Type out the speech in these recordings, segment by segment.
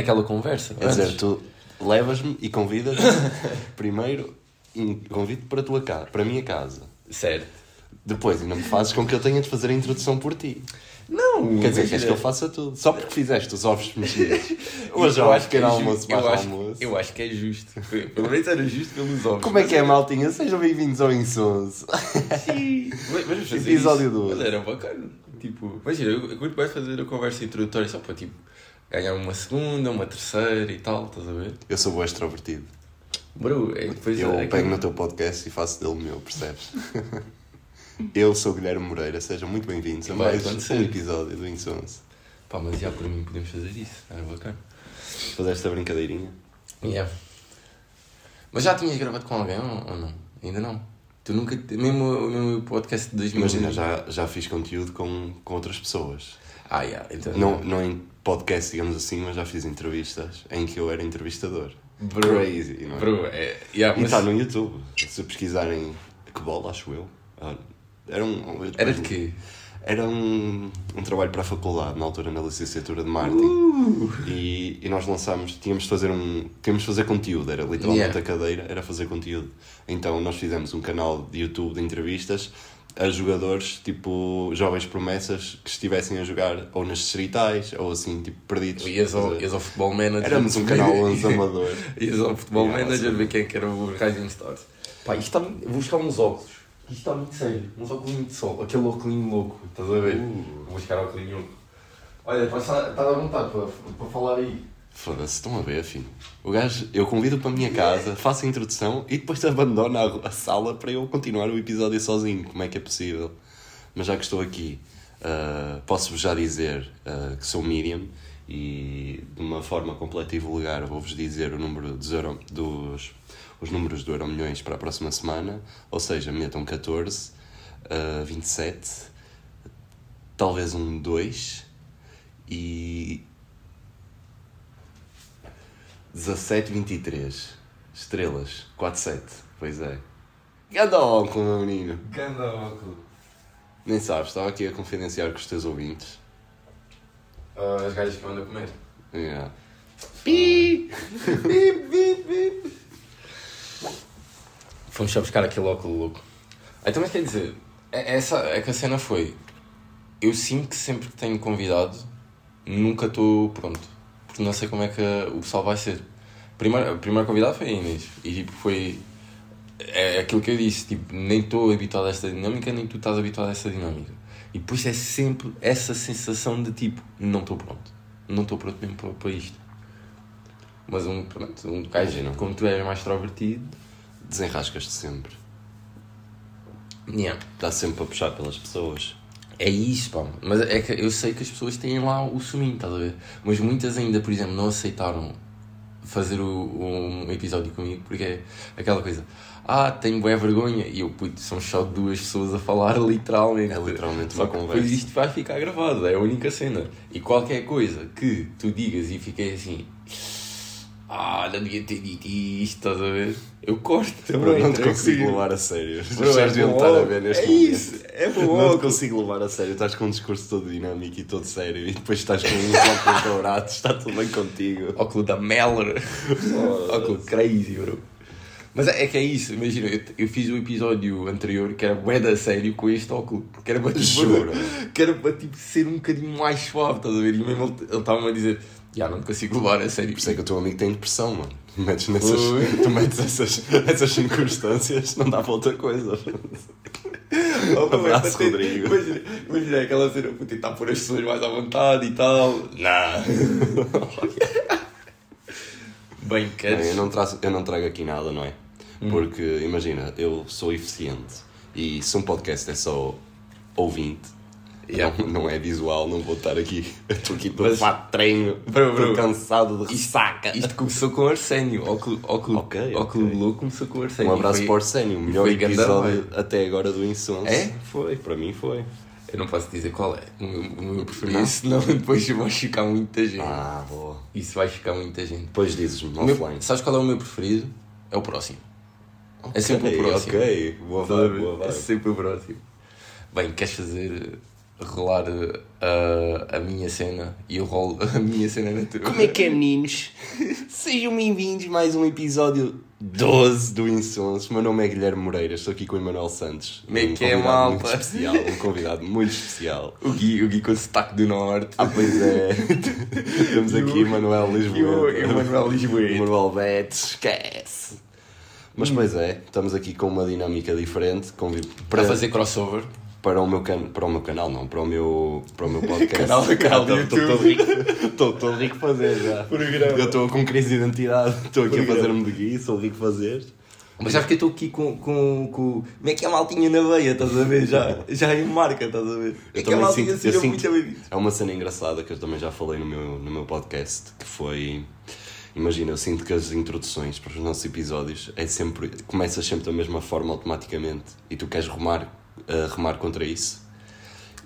aquela conversa. Quer dizer, antes. tu levas-me e convidas primeiro convido para a tua casa, para a minha casa. Certo. Depois ainda me fazes com que eu tenha de fazer a introdução por ti. Não, Quer dizer, queres que eu faça tudo? Só porque fizeste os ovos mexidos. Hoje eu acho que era é almoço mais acho- almoço. Eu acho que é justo. Pelo menos era justo pelos ovos. Como é que é, maltinha? Sejam bem-vindos ao Insonso. Sim. Mas, Episódio isso. doze. Mas era bacana. Tipo, imagina, eu, eu curto bem fazer a conversa introdutória só para tipo ganhar uma segunda, uma terceira e tal, estás a ver? Eu sou bom extrovertido. Bro, é, depois Eu é, pego no teu podcast e faço dele meu, percebes? Eu sou o Guilherme Moreira, sejam muito bem-vindos a mais acontecer. um episódio do Insonso. Pá, mas já por mim podemos fazer isso, era bacana. Fazer esta brincadeirinha. Yeah. Mas já tinhas gravado com alguém ou, não? Ainda não? Tu nunca, mesmo, mesmo o podcast de 2000... Imagina, já, já fiz conteúdo com, com outras pessoas. Ah, yeah, então... Não, não podcast, digamos assim, mas já fiz entrevistas em que eu era entrevistador. Bro, Crazy, não é? Bro, é... Yeah, E mas está no YouTube. Se pesquisarem que bola, acho eu. Ah, Era um. Era de quê? Era um, um trabalho para a faculdade, na altura na licenciatura de marketing. Uh! E, e nós lançámos, tínhamos de fazer um. Tínhamos fazer conteúdo, era literalmente Yeah. a cadeira, era fazer conteúdo. Então nós fizemos um canal de YouTube de entrevistas a jogadores, tipo, jovens promessas que estivessem a jogar ou nas distritais ou assim, tipo, perdidos. Ias ao, Estás ver? ias ao futebol manager. Éramos um canal 11 amador. Ias ao futebol Yeah, manager sim. ver quem é que era o Rising Stars. Pá, isto está vou buscar uns óculos. Isto está muito sério. Uns óculos de sol. Aquele óculos louco. Estás a ver? Uh. Vou buscar óculos louco. Olha, está à vontade para, para falar aí. Foda-se, estão a ver, filho. O gajo, eu convido para a minha casa, faço a introdução e depois abandona a, sala para eu continuar o episódio sozinho. Como é que é possível? Mas já que estou aqui, ah, posso-vos já dizer ah, que sou medium e de uma forma completa e vulgar vou-vos dizer o número dos, euro, dos os números do Euro Milhões para a próxima semana. Ou seja, metam 14, ah, 27, talvez um 2 e 17, 23. Estrelas. 4, 7. Pois é. Ganda óculo, meu menino. Ganda óculos. Nem sabes, estava aqui a confidenciar com os teus ouvintes. Ah, as gajas que a comer. Yeah. Pi! Bip, bip, bip. Fomos só buscar aquele óculos louco. Então, mas quer dizer, é- essa, é que a cena foi. Eu sinto que sempre que tenho convidado, nunca estou pronto. Porque não sei como é que o pessoal vai ser. Primeiro, a primeira convidada foi a Inês. E tipo, foi. É aquilo que eu disse, tipo, nem estou habituado a esta dinâmica, nem tu estás habituado a esta dinâmica. E depois é sempre essa sensação de tipo, não estou pronto. Não estou pronto mesmo para, para isto. Mas um, pronto, um gajo, Imagina. como tu és mais extrovertido, Desenrascas-te sempre. yeah. Dá sempre para puxar pelas pessoas. É isso, pá. Mas é que eu sei que as pessoas têm lá o suminho, estás a ver? Mas muitas ainda, por exemplo, não aceitaram fazer o, um episódio comigo porque é aquela coisa. Ah, tenho boa vergonha. E eu, puto, são só duas pessoas a falar literalmente. É literalmente Só uma conversa. depois isto vai ficar gravado, é a única cena. E qualquer coisa que tu digas e fiquei assim. Ah, não devia ter dito isto, estás a ver? Eu corto também. não te tranquilo. consigo levar a sério. Bro, é bom estar a ver neste É momento. isso, é bom Não te consigo levar a sério. Estás com um discurso todo dinâmico e todo sério e depois estás com uns óculos dourados. Está tudo bem contigo. Óculo da Meller. Óculo crazy, bro. Mas é, é que é isso, imagina, eu, eu fiz o episódio anterior que era bué da sério com este óculo. Que era para tipo? Que era para tipo, ser um bocadinho mais suave, estás a ver? E mesmo ele ele estava-me a dizer, já não te consigo levar a sério. Por isso é que o teu amigo tem depressão, mano. Metes nessas, tu metes essas, essas circunstâncias, não dá para outra coisa. Oh, Abraço, ter- Rodrigo. Imagina, imagina aquela cena, vou tentar pôr as pessoas mais à vontade e tal. Não. Bem, Bem, queres? eu, não trago, eu não trago aqui nada, não é? Hum. Porque, imagina, eu sou eficiente e se um podcast é só ouvinte, Yeah. não, não é visual, não vou estar aqui. Estou aqui todo fato de treino, estou cansado de ressaca. Isto começou com Arsénio. Óculo, óculo, Ok, óculo ok. louco começou com Arsénio. Um abraço Foi- para o Arsénio, o melhor episódio vibe. até agora do Insonso. É? Foi, para mim foi. Eu não posso dizer qual é o meu, o preferido, senão depois vai chocar muita gente. Ah, boa. Isso vai chocar muita gente. Depois dizes-me O offline. sabes qual é o meu preferido? É o próximo. É sempre o próximo. Ok, boa vibe, boa É vibe. sempre o próximo. Bem, queres fazer rolar a, a minha cena e eu rolo a minha cena na tua. Como é que é, meninos? Sejam bem-vindos a mais um episódio 12 do Insons. Meu nome é Guilherme Moreira, estou aqui com o Emanuel Santos. Como é um que é, convidado malta? muito especial, um convidado muito especial. O Gui, o Gui com o sotaque do Norte. Ah, pois é. Temos aqui o- Emanuel Lisboa. e o Manuel Lisboa. Manuel Betes, esquece. Mas pois é, estamos aqui com uma dinâmica diferente, convido Para fazer crossover. Para o meu can... para o meu canal, não, para o meu, para o meu podcast. Canal- canal do rico, estou todo rico fazer já. Programa. Eu estou com crise de identidade, estou aqui a fazer-me de Gui, sou rico fazer. Mas sabes que eu estou aqui com, com, com. Como é que é a maltinha na veia, estás a ver? Já, já em marca, estás a ver? É Eu que a maltinha sinto- eu sinto- muito bem-vinda. É uma cena engraçada que eu também já falei no meu, no meu podcast, que foi... Imagina, eu sinto que as introduções para os nossos episódios é sempre... Começas sempre da mesma forma automaticamente e tu queres remar, eh, remar contra isso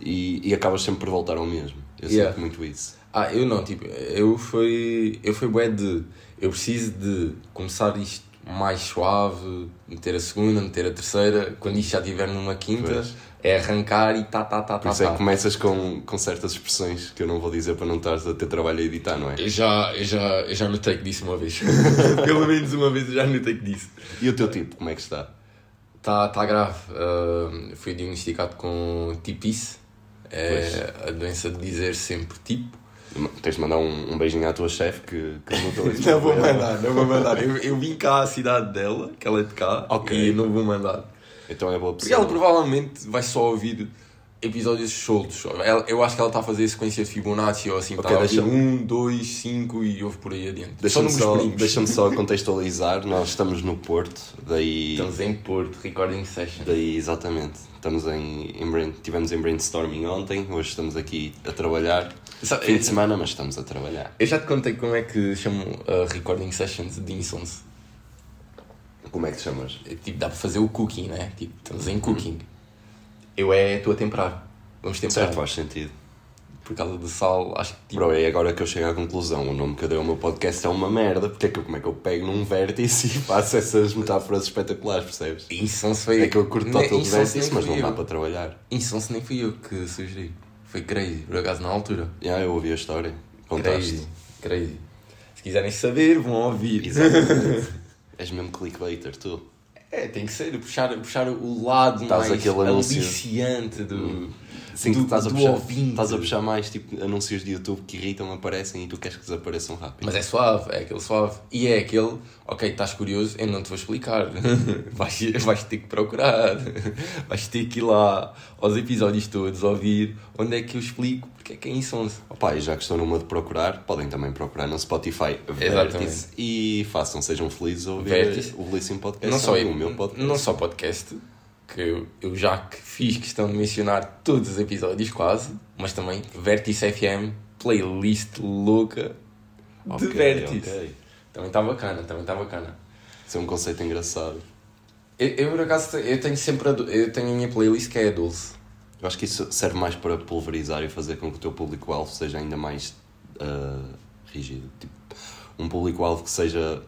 e, e acabas sempre por voltar ao mesmo. Eu Yeah. sinto muito isso. Ah, eu não, tipo, eu fui. Eu fui bué de. Eu preciso de começar isto mais suave, meter a segunda, meter a terceira, quando isto já estiver numa quinta, Pois. é arrancar e tá, tá, tá, Por tá, isso é tá. que começas com, com certas expressões que eu não vou dizer para não estares a ter trabalho a editar, não é? Eu já, eu, já, eu já notei que disse uma vez. Pelo menos uma vez eu já notei que disse. E o teu tipo, como é que está? Está tá grave. Uh, fui diagnosticado com tipice. É a doença de dizer sempre tipo. Tens de mandar um, um beijinho à tua chefe que, que isso. Não vou mandar, não vou mandar. Eu, eu vim cá à cidade dela, que ela é de cá, Ok. e não vou mandar. Então é boa Porque ela pessoa. provavelmente vai só ouvir episódios soltos. Ela- eu acho que ela está a fazer sequência de Fibonacci ou assim. Ok, está a ouvir deixa- um, dois, cinco e ouve por aí adiante. Deixa-me só deixa só contextualizar, nós estamos no Porto, daí, Estamos em Porto, recording session. daí exatamente, estamos em, em brain, tivemos em brainstorming ontem, hoje estamos aqui a trabalhar, Sabe- fim de semana, mas estamos a trabalhar. Eu já te contei como é que chamam uh, recording sessions de Insons. Como é que te chamas? É, Tipo, dá para fazer o cooking, né? Tipo, estamos em cooking. Eu é, estou a temperar. Vamos temperar. Certo, faz sentido. Por causa do sal, acho que tipo, Bro, é agora que eu chego à conclusão, o nome que eu dei ao meu podcast é uma merda, porque é que eu, como é que eu pego num vértice e faço essas metáforas espetaculares, percebes? Insons foi... É que eu curto total Insons vértice, mas não dá para trabalhar. Insons nem fui eu que sugeri. Foi crazy, por acaso, na altura. Já, eu ouvi a história, contaste. Crazy, crazy. Se quiserem saber, vão ouvir. Exatamente. És mesmo clickbaiter, tu. É, tem que ser, puxar, puxar o lado Estás mais aliciante do, Sim, do, tu estás a, do puxar, ouvinte. estás a puxar mais tipo anúncios de YouTube que irritam, aparecem e tu queres que desapareçam rápido. Mas é suave, é aquele suave. E é aquele, ok, estás curioso, eu não te vou explicar. vais, vais ter que procurar. Vais ter que ir lá aos episódios todos, ouvir onde é que eu explico porque é que é Insons. Opa, e já que estão numa de procurar, podem também procurar no Spotify Vértice e façam, sejam felizes a ouvir Vértice. o belíssimo podcast. Não só, também, o meu podcast. não só podcast, que eu, eu já que fiz questão de mencionar todos os episódios quase, mas também Vértice FM, playlist louca de Ok, Vértice. ok. Também está bacana, também está bacana. Isso é um conceito engraçado. Eu, eu, por acaso, eu tenho sempre eu tenho a minha playlist que é a Dulce. Eu acho que isso serve mais para pulverizar e fazer com que o teu público-alvo seja ainda mais ah, rígido. Tipo, um público-alvo que seja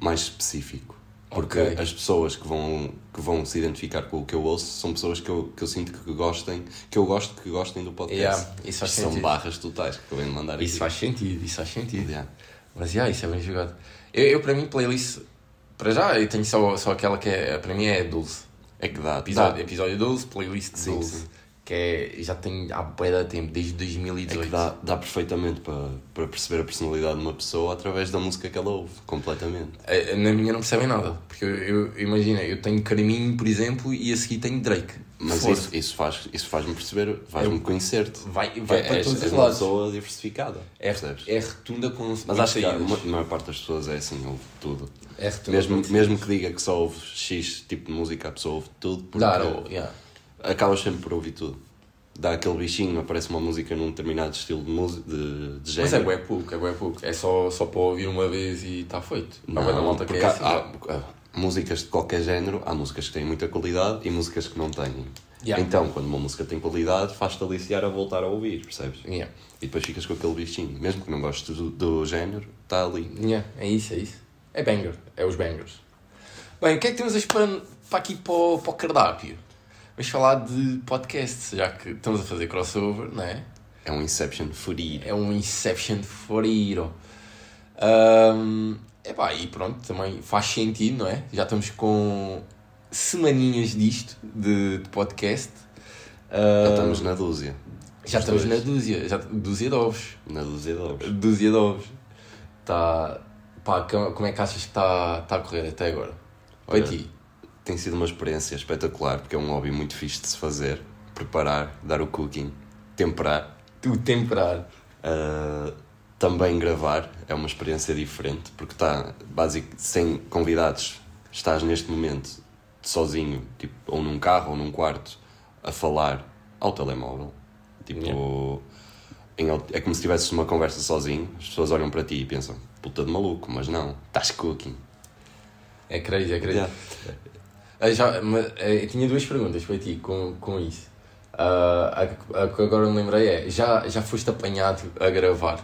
mais específico. Porque Ok. as pessoas que vão, que vão se identificar com o que eu ouço são pessoas que eu, que eu sinto que gostem, que eu gosto que gostem do podcast. Yeah, isso faz são barras totais que eu venho mandar Isso aqui. faz sentido, isso faz sentido. Yeah. Mas yeah, isso é bem jogado. Eu, eu para mim, playlist, para já, eu tenho só, só aquela que é, para mim é Dulce. É que dá. Episódio, dá. episódio 12, playlist Sim, 12. sim. Que é, já tenho há bué de tempo, desde É 2018. que dá, dá perfeitamente para, para perceber a personalidade de uma pessoa através da música que ela ouve, completamente. Na minha não percebem nada. Porque eu, eu imagina, eu tenho Carminho, por exemplo, e a seguir tenho Drake. Mas Foda. isso, isso faz-me isso faz perceber, faz-me conhecer-te. Vai, vai para és, todos és os uma lados. pessoa diversificada. É, percebes? é retunda com Mas acho que a maior parte das pessoas é assim, ouve tudo. É retunda Mesmo, mesmo que diga que só ouve X tipo de música, a pessoa ouve tudo, porque Dar, yeah. acabas sempre por ouvir tudo. Dá aquele bichinho, aparece uma música num determinado estilo de, música, de, de género. Mas é bué pouco, é bué pouco. É só, só para ouvir uma vez e está feito. Não, malta que porque é assim. há- há músicas de qualquer género, há músicas que têm muita qualidade e músicas que não têm. Yeah. Então, quando uma música tem qualidade, faz-te aliciar a voltar a ouvir, percebes? Yeah. E depois ficas com aquele bichinho. Mesmo que não gostes do, do género, está ali. Yeah, é isso, é isso. É banger, é os bangers. Bem, o que é que temos hoje para, para aqui para o, para o cardápio? vamos falar de podcasts, já que estamos a fazer crossover, não é? É um Inception furido. É um Inception forido. Um, epá, e pronto, também faz sentido, não é? Já estamos com semaninhas disto, de, de podcast. Já estamos na dúzia. Já Os estamos dois. na dúzia, já, dúzia de ovos. Na dúzia de ovos. Dúzia de ovos. Tá, pá, co- como é que achas que está tá a correr até agora? Para Olha, ti. Tem sido uma experiência espetacular, porque é um hobby muito fixe de se fazer. Preparar, dar o cooking, temperar. Tu temperar. Uh, também gravar é uma experiência diferente, porque está, básico, sem convidados, estás neste momento sozinho, tipo, ou num carro ou num quarto, a falar ao telemóvel. Tipo, em al- é como se tivesses uma conversa sozinho, as pessoas olham para ti e pensam, puta de maluco, mas não, estás cooking. É crazy, é crazy. Yeah. Ah, já, mas, eh, eu tinha duas perguntas para ti com, com isso. Ah, a, que- a que agora me lembrei é: já, já foste apanhado a gravar?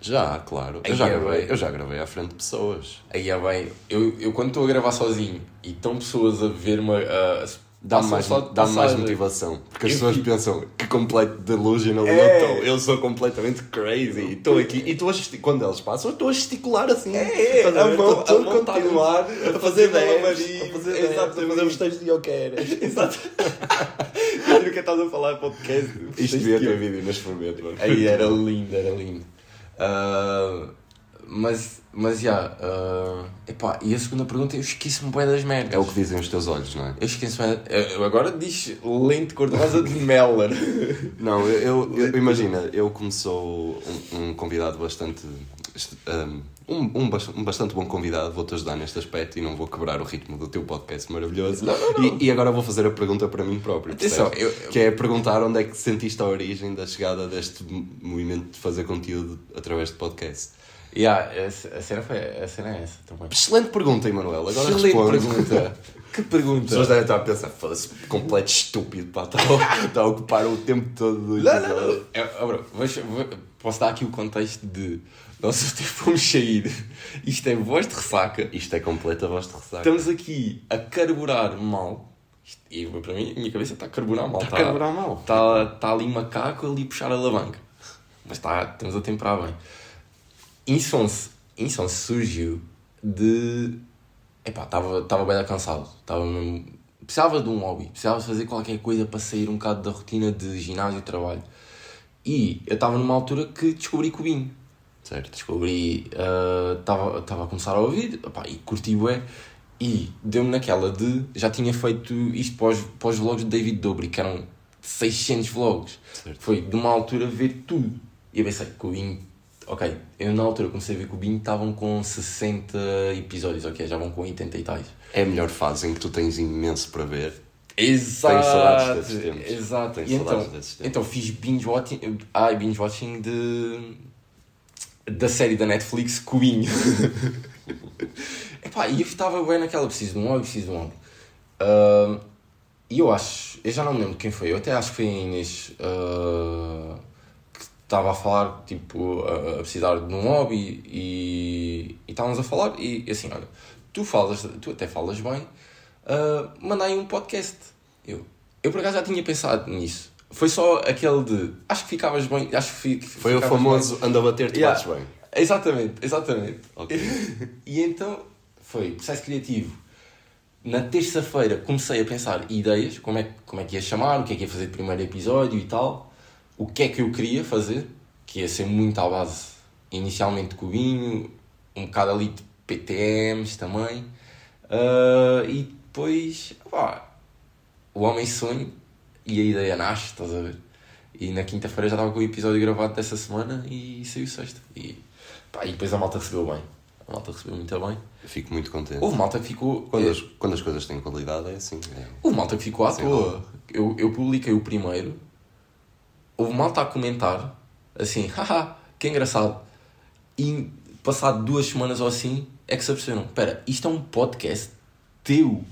Já, claro. Aí Eu já, é gravei, bem. eu já gravei à frente de pessoas. Aí é bem, eu, eu quando estou a gravar sozinho e estão pessoas a ver-me a. Dá-me passam mais, dá-me mais motivação. Porque as pessoas pensam que completo delusional É. eu estou. Eu sou completamente crazy. e Estou aqui. E estou a quando eles passam, estou a gesticular assim. É, Estás a a mão- Estou a continuar, a fazer dez, a fazer dez, a fazer os textos de eu quero. Exato. Olha o que estás a falar podcast. Isto devia ter vídeo fermentas, mano. Aí era lindo, era lindo. Ah, mas, mas já. ah, epá, e a segunda pergunta, eu esqueço-me bem das merdas. É o que dizem os teus olhos, não é? Eu esqueço-me. Agora diz lente cor-de-rosa de Meller. Não, eu, eu, eu- imagina, eu como sou um, um convidado bastante. Um, um, bas- um bastante bom convidado, vou-te ajudar neste aspecto e não vou quebrar o ritmo do teu podcast maravilhoso. E, e agora vou fazer a pergunta para mim próprio. Atenção, percebes? eu- Que é perguntar onde é que sentiste a origem da chegada deste movimento de fazer conteúdo através de podcast. yeah, a, a, cena foi, a cena é essa também. Excelente pergunta, Emanuel. Agora Excelente responde. pergunta. que As pergunta? pessoas devem estar a pensar, foda-se, completo estúpido, pá, está a, está a ocupar o tempo todo do Não, não, não. Bro, vou- vou- posso dar aqui o contexto de nós até fomos sair. Isto é voz de ressaca. Isto é completa voz de ressaca. Estamos aqui a carburar mal. Isto- E para mim, a minha cabeça está a carburar mal. Está a carburar mal. Está, está ali macaco ali a puxar a alavanca. Mas está, estamos a temperar bem. Insonse, Insonse surgiu de. Epá, estava estava bem cansado. Estava mesmo. Precisava de um hobby. Precisava fazer qualquer coisa para sair um bocado da rotina de ginásio e trabalho. E eu estava numa altura que descobri cubinho Certo. descobri, estava estava a começar a ouvir opá, e curti bué e deu-me naquela de, já tinha feito isto para os, para os vlogs de David Dobrik, que eram 600 vlogs, Certo. foi de uma altura ver tudo, e eu pensei, Cubinho, ok, eu na altura comecei a ver Cubinho, estavam com 60 episódios, ok, já vão com 80 e tais. É a melhor fase em que tu tens imenso para ver. Exato, Tenho saudades desses tempos. exato, Tenho e então, saudades desses tempos. então fiz binge watching, ai, binge watching de da série da Netflix Cubinho. Epá, e eu estava bem naquela, preciso de um hobby, preciso de um hobby. Ah, E eu acho, eu já não me lembro quem foi, eu até acho que foi a Inês ah, que estava a falar, tipo, a, a precisar de um hobby e, e estávamos a falar e assim, olha, tu falas, tu até falas bem, ah, manda aí um podcast. Eu, eu por acaso já tinha pensado nisso. Foi só aquele de, acho que ficavas bem, acho que fi- Foi o famoso anda a bater-te Yeah. bates bem. Exatamente, exatamente. Ok. e então foi processo criativo. Na terça-feira comecei a pensar ideias, como é, que- como é que ia chamar, o que é que ia fazer de primeiro episódio e tal, o que é que eu queria fazer, que ia ser muito à base inicialmente de cubinho, um bocado ali de PTMs também, ah, e depois pá, o homem sonho e a ideia nasce, estás a ver? E na quinta-feira já estava com o episódio gravado dessa semana e saiu sexta. E, pá, e depois a malta recebeu bem. A malta recebeu muito bem. Eu Fico muito contente. Houve malta que ficou. Quando, é, as, quando as coisas têm qualidade é assim. é. Houve malta que ficou à Sim, toa. Eu, eu publiquei o primeiro. Houve malta a comentar assim, haha, que engraçado. E passado duas semanas ou assim é que se aperceberam: espera, isto é um podcast teu.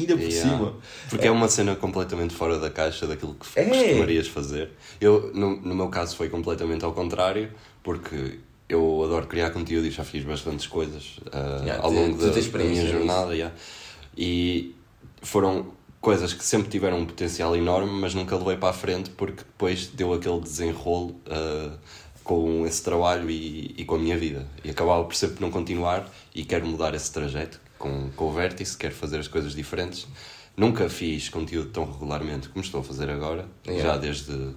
Ainda por Yeah. cima. Porque é. uma cena completamente fora da caixa daquilo que É. costumarias fazer. Eu, no, no meu caso, foi completamente ao contrário, porque eu adoro criar conteúdo e já fiz bastantes coisas ah, Yeah, ao longo tu da, da minha experiência jornada. yeah. E foram coisas que sempre tiveram um potencial enorme, mas nunca levei para a frente porque depois deu aquele desenrolo uh, com esse trabalho e, e com a minha vida. E acabava por sempre não continuar e quero mudar esse trajeto com, com o Vértice, quero fazer as coisas diferentes. Nunca fiz conteúdo tão regularmente como estou a fazer agora, Yeah. já desde.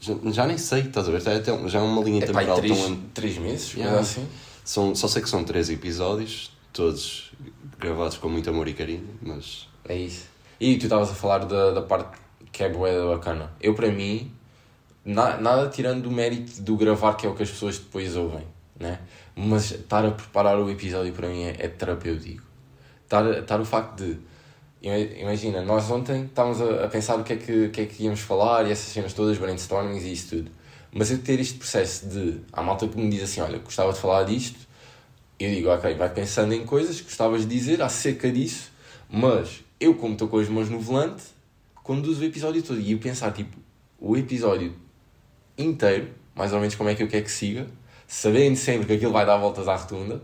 Já, já nem sei, estás a ver? Já é, já é uma linha É temporal três, tão. três meses, Yeah. assim. São, só sei que são três episódios, todos gravados com muito amor e carinho, mas. É isso. E tu estavas a falar da, da parte que é boa bacana. Eu, para mim, na, nada tirando do mérito do gravar, que é o que as pessoas depois ouvem, né? Mas estar a preparar o episódio para mim é, é terapêutico. Estar, estar o facto de. ima- Imagina, nós ontem estávamos a, a pensar o que, é que, que é que íamos falar e essas cenas todas, brainstormings e isso tudo. Mas eu ter este processo de. Há malta que me diz assim: olha, gostava de falar disto, eu digo, ok, vai pensando em coisas que gostavas de dizer acerca disso, mas eu, como estou com as mãos no volante, conduzo o episódio todo. E eu pensar, tipo, o episódio inteiro, mais ou menos como é que eu quero que siga, sabendo sempre que aquilo vai dar voltas à rotunda,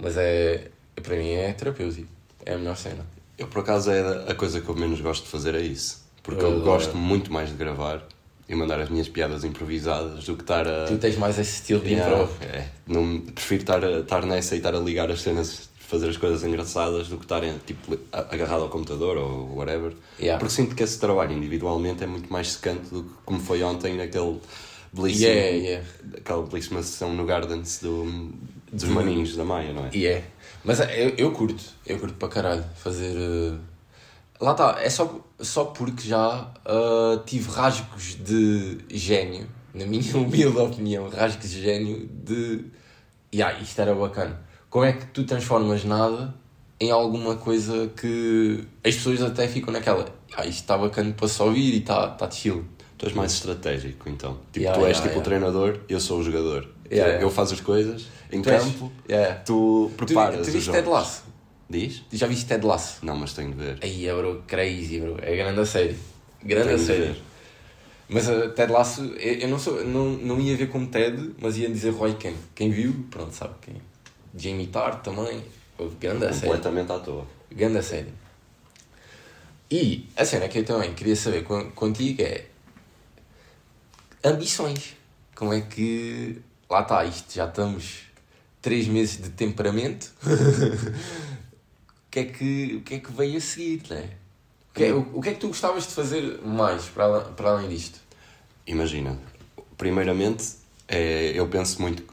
mas é, para mim é terapêutico. É a melhor cena. Eu, por acaso, é a coisa que eu menos gosto de fazer é isso. Porque Eu eu, gosto muito mais de gravar e mandar as minhas piadas improvisadas do que estar a. Tu tens mais esse estilo de Yeah, improv. é, não, prefiro estar, a- estar nessa e estar a ligar as cenas, fazer as coisas engraçadas do que estar tipo, agarrado ao computador ou whatever. Yeah. Porque sinto que esse trabalho individualmente é muito mais secante do que como foi ontem naquele belíssimo, Yeah, yeah. aquela belíssima sessão no Gardens do, dos maninhos da Maia, não é? E é. Mas eu, eu curto, eu curto para caralho fazer. eh, Lá está, é só, só porque já ah, tive rasgos de gênio, na minha humilde opinião, rasgos de gênio de. Yeah, isto era bacana. Como é que tu transformas nada em alguma coisa que as pessoas até ficam naquela. Ah, isto está bacana para se ouvir e está tá chill. Tu és mais estratégico, então. Tipo, Yeah, tu és yeah, tipo o treinador, eu sou o jogador. Yeah, yeah. Eu faço as coisas em Tu és- campo, Yeah. tu Tu, preparas tu os viste. Ted Lasso? Diz? Tu já viste Ted Lasso? Não, mas tenho de ver. Aí é bro, crazy bro, é grande a série. Grande Tenho a série. Mas a Ted Lasso, eu eu não, sou, não, não ia ver como Ted, mas ia dizer Roy Kent. Quem viu, pronto, sabe quem. Jamie Tart também. Grande a série. Completamente à toa. Grande a série. E a cena que eu também queria saber con- contigo é ambições. Como é que. Lá está, isto já estamos três meses de temperamento. o, que é que, o que é que veio a seguir, né? O que, é, o, o que é que tu gostavas de fazer mais para, para além disto? Imagina, primeiramente, é, eu penso muito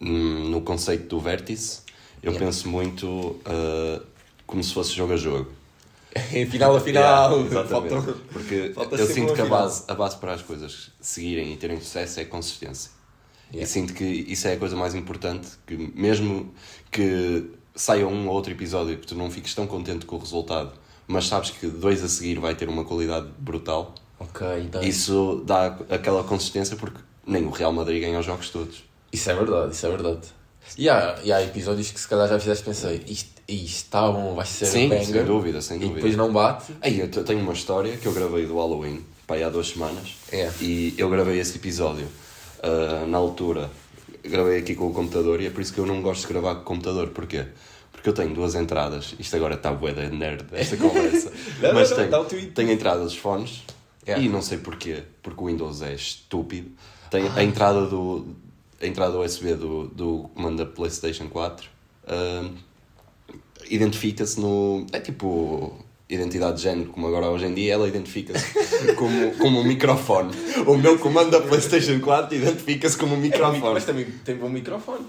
no conceito do vértice, eu Yeah. penso muito ah, como se fosse jogo a jogo. final a final. Yeah, exatamente. faltam- Porque falta eu sinto que a base, a base para as coisas seguirem e terem sucesso é consistência. Yeah. E sinto que isso é a coisa mais importante, que mesmo que saia um ou outro episódio que tu não fiques tão contente com o resultado, mas sabes que dois a seguir vai ter uma qualidade brutal, Ok, então. isso dá aquela consistência porque nem o Real Madrid ganha os jogos todos. Isso é verdade, isso é verdade. E há, e há episódios que se calhar já fizeste pensei, isto, isto está bom, vai ser Sim, banger. sem dúvida, sem E dúvida. depois não bate. Aí, eu te- tenho uma história que eu gravei do Halloween, pá, aí há duas semanas, É. e eu gravei esse episódio ah, na altura, gravei aqui com o computador, e é por isso que eu não gosto de gravar com o computador, porquê? Porque eu tenho duas entradas, isto agora está bué da nerd, esta conversa, Não, mas não, não, tenho, dá o tweet. tenho a entrada dos fones, Yeah. e não sei porquê, porque o Windows é estúpido, tem a entrada do a entrada USB do, do comando da Playstation 4, ah, identifica-se no. É tipo identidade de género, como agora hoje em dia, ela identifica-se como, como um microfone. O meu comando da PlayStation 4 identifica-se como um microfone. Mas também tem bom microfone.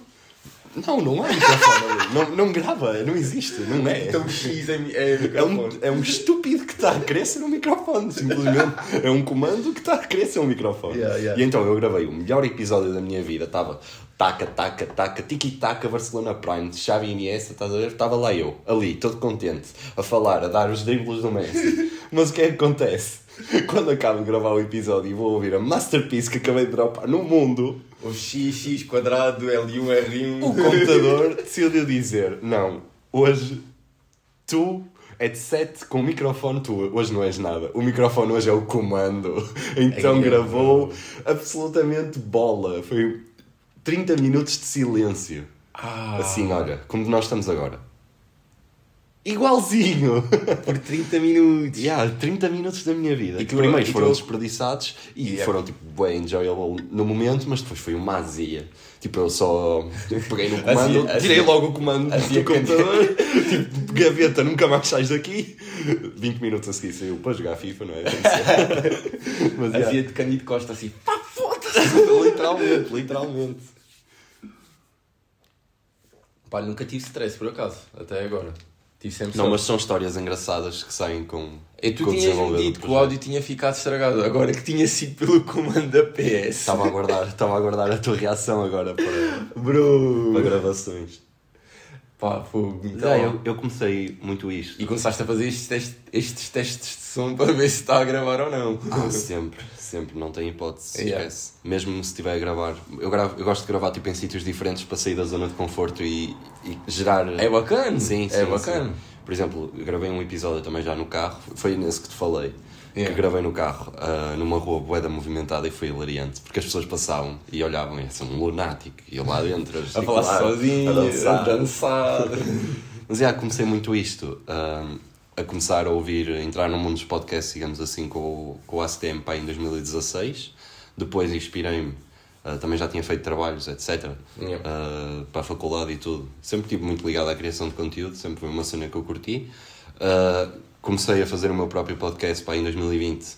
Não, não é microfone ali. Não, não grava, não existe, não é. Então X é, é É um, é um estúpido que está a ser um microfone, simplesmente. É um comando que está a ser um microfone. Yeah, yeah. E então eu gravei o melhor episódio da minha vida. Estava taca, taca, taca, tiki-taca, Barcelona Prime, Xavi Iniesta, estás a ver? Estava lá eu, ali, todo contente, a falar, a dar os dribles do Messi. Mas o que é que acontece? Quando acabo de gravar o episódio e vou ouvir a masterpiece que acabei de dropar no mundo, O X, X quadrado, L1, R1. o computador decidiu dizer: Não, hoje tu, headset com o microfone, tu hoje não és nada. O microfone hoje é o comando. Então Ai, gravou absolutamente bola. Foi 30 minutos de silêncio. Ah. Assim, olha, como nós estamos agora. Igualzinho! Por 30 minutos. Yeah, 30 minutos da minha vida. E que tu- primeiro e foram tu- desperdiçados e Yeah. foram tipo bem enjoyable no momento, mas depois foi uma azia. Tipo, eu só peguei no comando, Azia- azia- tirei logo o comando azia do computador, tipo, gaveta, nunca mais sais daqui. 20 minutos a seguir saiu para jogar FIFA, não é? Que mas, yeah, Fazia de Candido Costa assim. Pá, foda-se. literalmente, literalmente. Pá, nunca tive stress por acaso, até agora. Sempre Não, mas são histórias engraçadas que saem com. E tu com do dito que o áudio tinha ficado estragado, agora que tinha sido pelo comando da PS. Estava a aguardar, estava a aguardar a tua reação agora para, Bro! para gravações. Pá, fogo. Então, eu, eu comecei muito isto. E começaste a fazer estes, testes- estes testes de som para ver se está a gravar ou não. Ah, sempre, sempre, não tem hipótese, Yeah. esquece. Mesmo se estiver a gravar. Eu, gravo, eu gosto de gravar tipo, em sítios diferentes para sair da zona de conforto e, e gerar. É bacana. Sim, sim. É bacana. sim. Por exemplo, gravei um episódio também já no carro, foi nesse que te falei. Yeah. Que gravei no carro, ah, numa rua boeda movimentada e foi hilariante, porque as pessoas passavam e olhavam e assim, um lunático, e eu lá dentro A falar sozinho, a dançar. a dançar. Mas já comecei muito isto, hum, a começar a ouvir, a entrar no mundo dos podcasts, digamos assim, com, o- com o ACTM em 2016. Depois inspirei-me, ah, também já tinha feito trabalhos, etc. Yeah. ah, para a faculdade e tudo. Sempre estive muito ligado à criação de conteúdo, sempre foi uma cena que eu curti. Ah, comecei a fazer o meu próprio podcast pá, em 2020,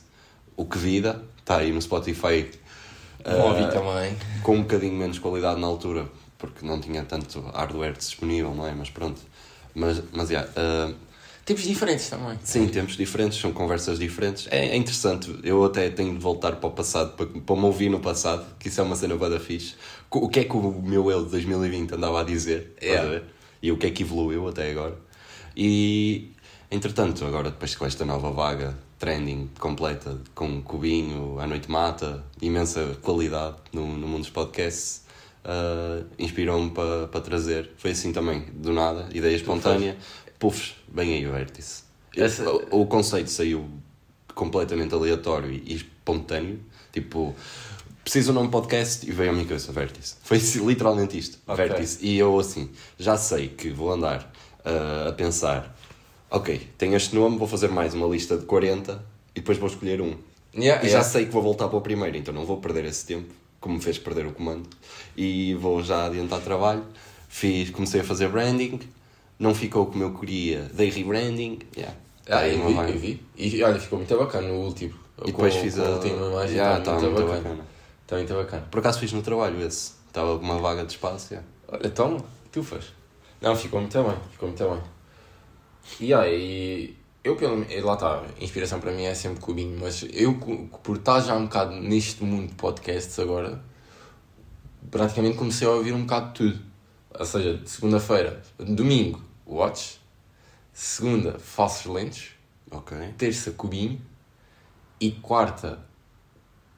O Que Vida, está aí no Spotify. Vou ouvir também. com um bocadinho menos qualidade na altura, porque não tinha tanto hardware disponível, não é? Mas pronto. Mas, mas yeah, ah, Tipos diferentes também. sim, tempos diferentes, são conversas diferentes. É, é interessante, eu até tenho de voltar para o passado, para, para me ouvir no passado, que isso é uma cena bada fixe. O que é que o meu eu de 2020 andava a dizer, Yeah. ver? E o que é que evoluiu até agora. E, entretanto, agora depois com esta nova vaga, trending completa, com Cubinho, A Noite Mata, imensa qualidade no, no mundo dos podcasts, ah, inspirou-me para para trazer. Foi assim também, do nada, ideia espontânea. Pufs, bem aí o vértice. Essa- O, o conceito saiu completamente aleatório e, e espontâneo. Tipo, preciso um nome podcast e veio à minha cabeça vértice. Foi assim, literalmente isto, Ok. vértice. E eu assim, já sei que vou andar ah, a pensar, ok, tenho este nome, vou fazer mais uma lista de 40 e depois vou escolher um. Yeah, e já yeah. sei que vou voltar para o primeiro, então não vou perder esse tempo, como me fez perder o comando. E vou já adiantar trabalho. Fiz, comecei a fazer branding, não ficou como eu queria, dei rebranding. Yeah. Ah, eu vi, eu vi. E olha, ficou muito bacana o último. E depois Com- fiz com a. última imagem, Yeah, está tá muito, muito bacana. bacana. Está muito bacana. Por acaso fiz no trabalho esse. Estava com uma vaga de espaço. yeah. Olha, toma, tu faz. Não, ficou muito bem, ficou muito bem. E aí, eu pelo menos, lá está, inspiração para mim é sempre Cubinho, mas eu, por estar já um bocado neste mundo de podcasts agora, praticamente comecei a ouvir um bocado de tudo. Ou seja, de segunda-feira, domingo, Watch, segunda, Falsos Lentos, Ok. terça, Cubinho, e quarta,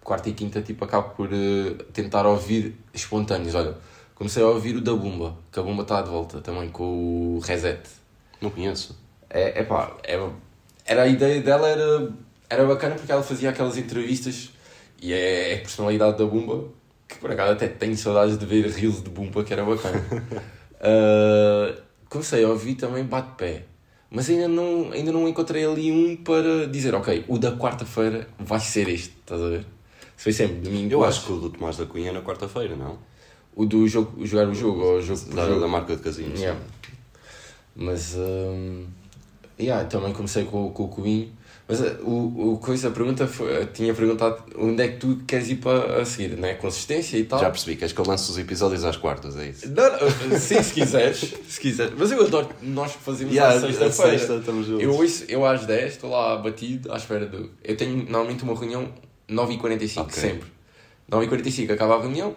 quarta e quinta, tipo, acabo por eh, tentar ouvir espontâneos. Olha, comecei a ouvir o da Bumba, que a Bumba está de volta também com o Reset. Não conheço. É, é pá, é, era a ideia dela era, era bacana porque ela fazia aquelas entrevistas e é, é a personalidade da Bumba, que por acaso até tenho saudades de ver reels de Bumba, que era bacana. Ah, comecei a ouvir também Bate-Pé, mas ainda não, ainda não encontrei ali um para dizer, ok, o da quarta-feira vai ser este, estás a ver? Se foi sempre domingo, Eu acho que o do Tomás da Cunha é na quarta-feira, não? o do jogo, jogar o jogo, ou o jogo Da, jogo. da marca de casinos. Yeah. Mas hum, yeah, também comecei com, com o Cubinho. Mas uh, o, o coisa, a pergunta foi, tinha perguntado onde é que tu queres ir para a seguir, né? Consistência e tal. Já percebi, queres que eu lance os episódios às quartas, é isso? Não, não, sim, se quiseres, se quiseres. Mas eu adoro nós fazemos Yeah, à a sexta-feira. sexta estamos juntos. Eu, ouço, eu às 10 estou lá batido à espera do. Eu tenho normalmente uma reunião 9h45, Ok. sempre. 9h45 acaba a reunião,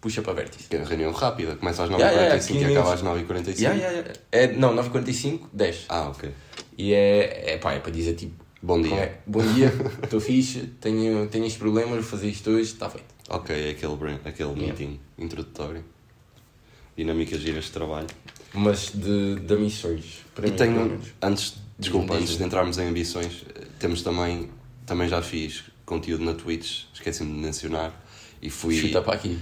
puxa para vértice. Que é reunião rápida, começa às 9h45 Yeah, yeah, e 15 acaba às 9h45. Yeah, yeah, yeah. É, não, 9h45, 10. Ah, ok. E é, é pá, é para dizer tipo. Bom dia. é? Bom dia, estou fixe, tenho, tenho estes problemas, vou fazer isto hoje, está feito. Ok, é aquele, brain- aquele Yeah. meeting introdutório. Dinâmicas giras de trabalho. Mas de, de ambições, para E mim, tenho, antes, desculpa, antes de entrarmos em ambições, temos também, também já fiz conteúdo na Twitch, esqueci-me de mencionar, e fui, Chuta para aqui.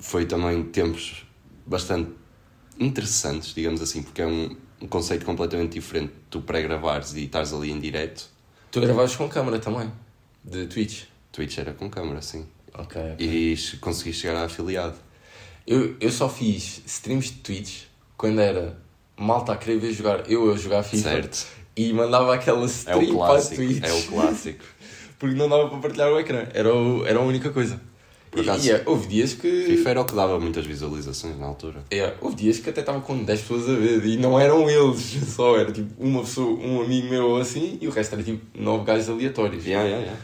foi também tempos bastante interessantes, digamos assim, porque é um, um conceito completamente diferente. Tu pré-gravares e estás ali em direto. Tu gravavas com câmera também, de Twitch. Twitch era com câmera, sim. Ok. E che- consegui chegar a afiliado. Eu, eu só fiz streams de Twitch quando era malta a querer ver jogar, eu a jogar FIFA. Certo. E mandava aquela É o stream para clássico. Twitch. É o clássico. Porque não dava para partilhar o ecrã. Era, o- era a única coisa. Por acaso- é, houve dias que. FIFA era o que dava muitas visualizações na altura. É, houve dias que até estava com 10 pessoas a ver e não eram eles, só era tipo uma pessoa, um amigo meu ou assim e o resto era tipo 9 gajos aleatórios. Yeah, yeah, yeah.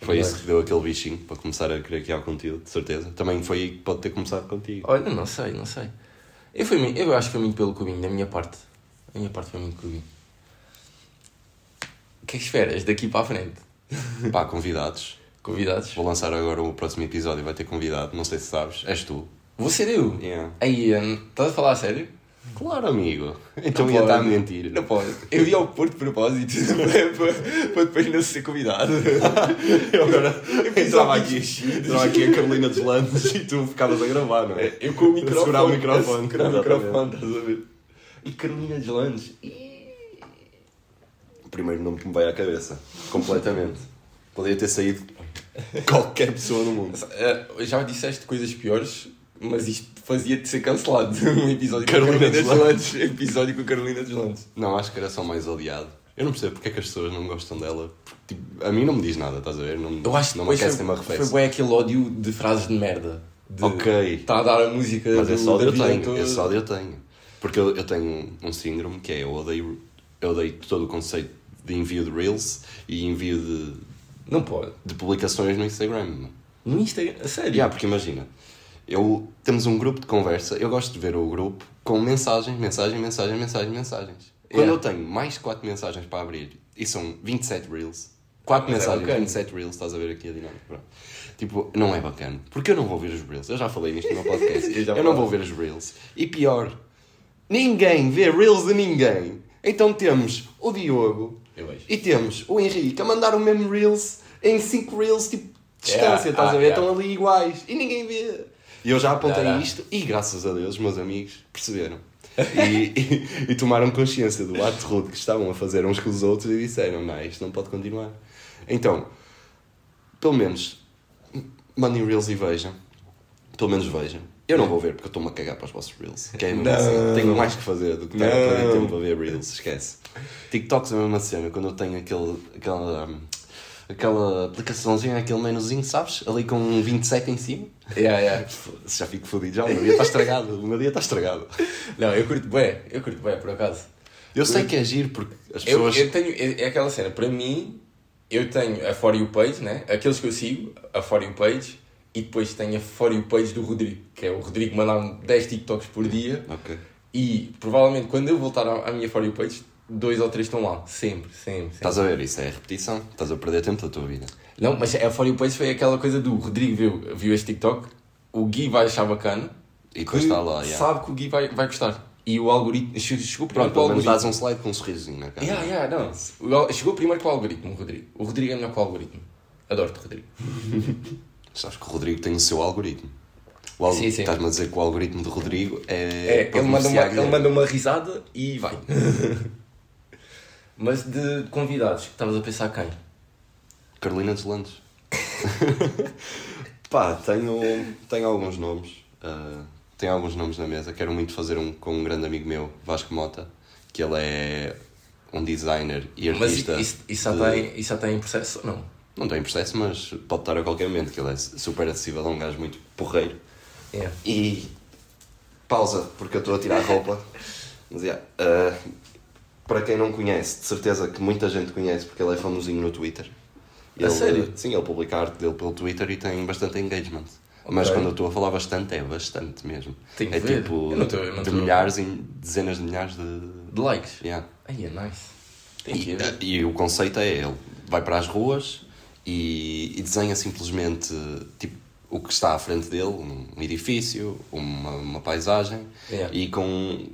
Foi isso que deu aquele bichinho para começar a querer criar conteúdo, de certeza. Também foi aí que pode ter começado contigo. Olha, não sei, não sei. Eu, fui, eu acho que foi muito pelo cubinho, da minha parte. A minha parte foi muito cubinho. O que é que esperas daqui para a frente? Pá, convidados. Convidados? Vou lançar agora o próximo episódio, vai ter convidado, não sei se sabes. És tu. Vou ser eu. Yeah. Aí, estás a falar a sério? Claro, amigo. Então Não ia pode. estar a mentir. Não pode. Eu ia ao Porto de propósito para, para, depois não ser convidado. Eu agora ao aqui, entrava aqui a Carolina dos Landes e tu ficavas a gravar, não é? Eu com o microfone. segurar o microfone. segurar o microfone, estás a ver? E Carolina de Landes. O primeiro nome que me vai à cabeça. Completamente. Podia ter saído qualquer pessoa no mundo. Eh, Já disseste coisas piores, mas isto fazia-te ser cancelado. Um episódio Carolina com Carolina dos Landes. Episódio com Carolina dos Landes. Não, acho que era só mais odiado. Eu não percebo porque é que as pessoas não gostam dela. Porque, tipo, a mim não me diz nada, estás a ver? Não, Eu acho que não me aquece foi, nem me foi arrefece. bem aquele ódio de frases de merda. De, Ok. Está a dar a música Mas do, esse ódio da eu tenho, toda. esse ódio eu tenho. Porque eu, eu tenho um síndrome que é eu odeio, eu odeio todo o conceito de envio de Reels e envio de, Não pode. de publicações no Instagram. No Instagram, a sério. Yeah, porque imagina, eu, temos um grupo de conversa, eu gosto de ver o grupo com mensagens, mensagens, mensagens, mensagens, mensagens. Quando Yeah. eu tenho mais 4 mensagens para abrir e são 27 Reels, 4 Mas é mensagens, bacana. 27 Reels, estás a ver aqui a dinâmica. Pronto. Tipo, não é bacana. Porque eu não vou ver os Reels. Eu já falei nisto no meu podcast. Eu eu não vou ver os Reels. E pior, ninguém vê Reels de ninguém. Então temos o Diogo Eu vejo. e temos o Henrique a mandar o mesmo Reels em 5 Reels, tipo, de Yeah, distância, estás ah, a ver? yeah. Estão ali iguais e ninguém vê. E eu já apontei isto e graças a Deus os meus amigos perceberam. E, e, e tomaram consciência do ato rude que estavam a fazer uns com os outros e disseram: Não, isto não pode continuar. Então, pelo menos, mandem Reels e vejam. Pelo menos vejam. Eu não vou ver porque eu estou-me a cagar para os vossos Reels. Que é Não. cena. Tenho mais que fazer do que estar a perder tempo a ver Reels, esquece. TikToks é a mesma cena, quando eu tenho aquele, aquela, aquela aplicaçãozinha, aquele menuzinho, sabes? Ali com um 27 em cima. Yeah, yeah. Já fico fodido, já o meu dia está estragado. O meu dia está estragado. Não, eu curto bem, eu curto bem, por acaso. Eu sei que é giro porque as Eu, pessoas. eu tenho, é, é aquela cena, para mim, eu tenho a For You Page, né? aqueles que eu sigo, a For You Page, e depois tenho a For You Page do Rodrigo, que é o Rodrigo mandar-me 10 TikToks por dia, Ok. e provavelmente quando eu voltar à, minha For You Page, dois ou três estão lá, sempre, sempre. Estás a ver? Isso é repetição. Estás a perder tempo da tua vida. Não, mas a For You Page foi aquela coisa do Rodrigo viu, viu este TikTok, o Gui vai achar bacana, E depois está lá, yeah. sabe que o Gui vai, vai gostar. E o algoritmo, che- chegou Pronto, primeiro para o algoritmo. dás um slide com um sorrisozinho na cara. Yeah, yeah, não. Chegou primeiro para o algoritmo, o Rodrigo. O Rodrigo é melhor que o algoritmo. Adoro-te, Rodrigo. Sabes que o Rodrigo tem o seu algoritmo. O Sim, sim. Estás-me a dizer que o algoritmo do Rodrigo é. É, ele, manda uma, ele manda uma risada e vai. Mas de convidados, estavas a pensar quem? Carolina dos Landes. Pá, tenho, tenho alguns nomes. ah, tenho alguns nomes na mesa. Quero muito fazer um com um grande amigo meu, Vasco Mota, que ele é um designer e Mas artista. isso, isso, já de- tem, isso já tem processo ou não? Não tem processo, mas pode estar a qualquer momento, que ele é super acessível, é um gajo muito porreiro. Yeah. E pausa, porque eu estou a tirar a roupa. Mas yeah, ah, para quem não conhece, de certeza que muita gente conhece porque ele é famosinho no Twitter. A sério? Sim, ele publica a arte dele pelo Twitter e tem bastante engagement. Mas Ok. quando eu estou a falar bastante, é bastante mesmo. Tenho é ver. tipo não tô- não de tô- milhares em dezenas de milhares de. De likes? Yeah. Aí é nice. Tem que E, ver. e o conceito é ele vai para as ruas e, e desenha simplesmente tipo, o que está à frente dele, um edifício, uma, uma paisagem Yeah. e com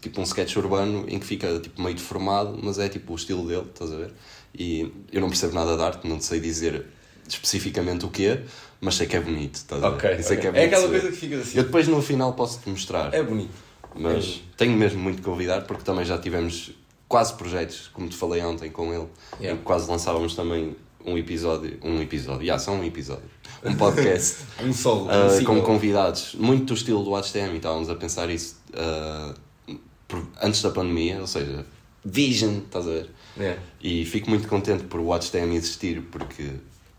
tipo um sketch urbano em que fica tipo meio deformado, mas é tipo o estilo dele, estás a ver? E eu não percebo nada de arte, não sei dizer especificamente o que é, mas sei que é bonito, estás a ver? Sei ok. que é é aquela coisa que fica assim. Eu depois no final posso-te mostrar. É bonito. Mas tenho mesmo muito que convidar porque também já tivemos quase projetos, como te falei ontem com ele, Yeah. em que quase lançávamos também um episódio, um episódio, já só um episódio, um podcast Um solo, ah, um com convidados, muito do estilo do HTM, estávamos a pensar isso ah, por- antes da pandemia, ou seja, Vision, estás a ver? Yeah. E fico muito contente por o HTM existir porque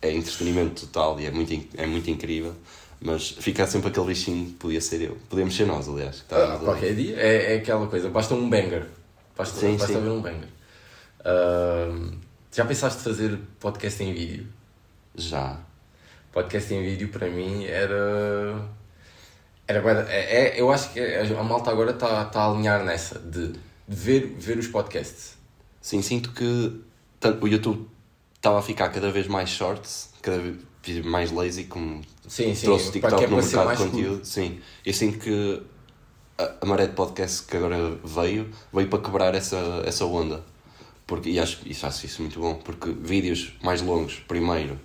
é entretenimento total e é muito, é muito incrível. Mas fica sempre aquele bichinho podia ser eu. Podíamos ser nós, aliás. Ah, qualquer dia é, é aquela coisa, basta um banger. Basta, Sim, basta sim. haver um banger. Ahm, já pensaste fazer podcast em vídeo? Já. Podcast em vídeo para mim era. era é, é- eu acho que a malta agora está tá a alinhar nessa de, de ver, ver os podcasts. Sim, sinto que tanto o YouTube estava a ficar cada vez mais shorts, cada vez mais lazy, como Sim, sim, trouxe o TikTok é no mercado de conteúdo. Sim. Eu sinto que a, a maré de podcast que agora veio, veio para quebrar essa, essa onda. Porque, e acho, isso, acho isso muito bom, porque vídeos mais longos, primeiro,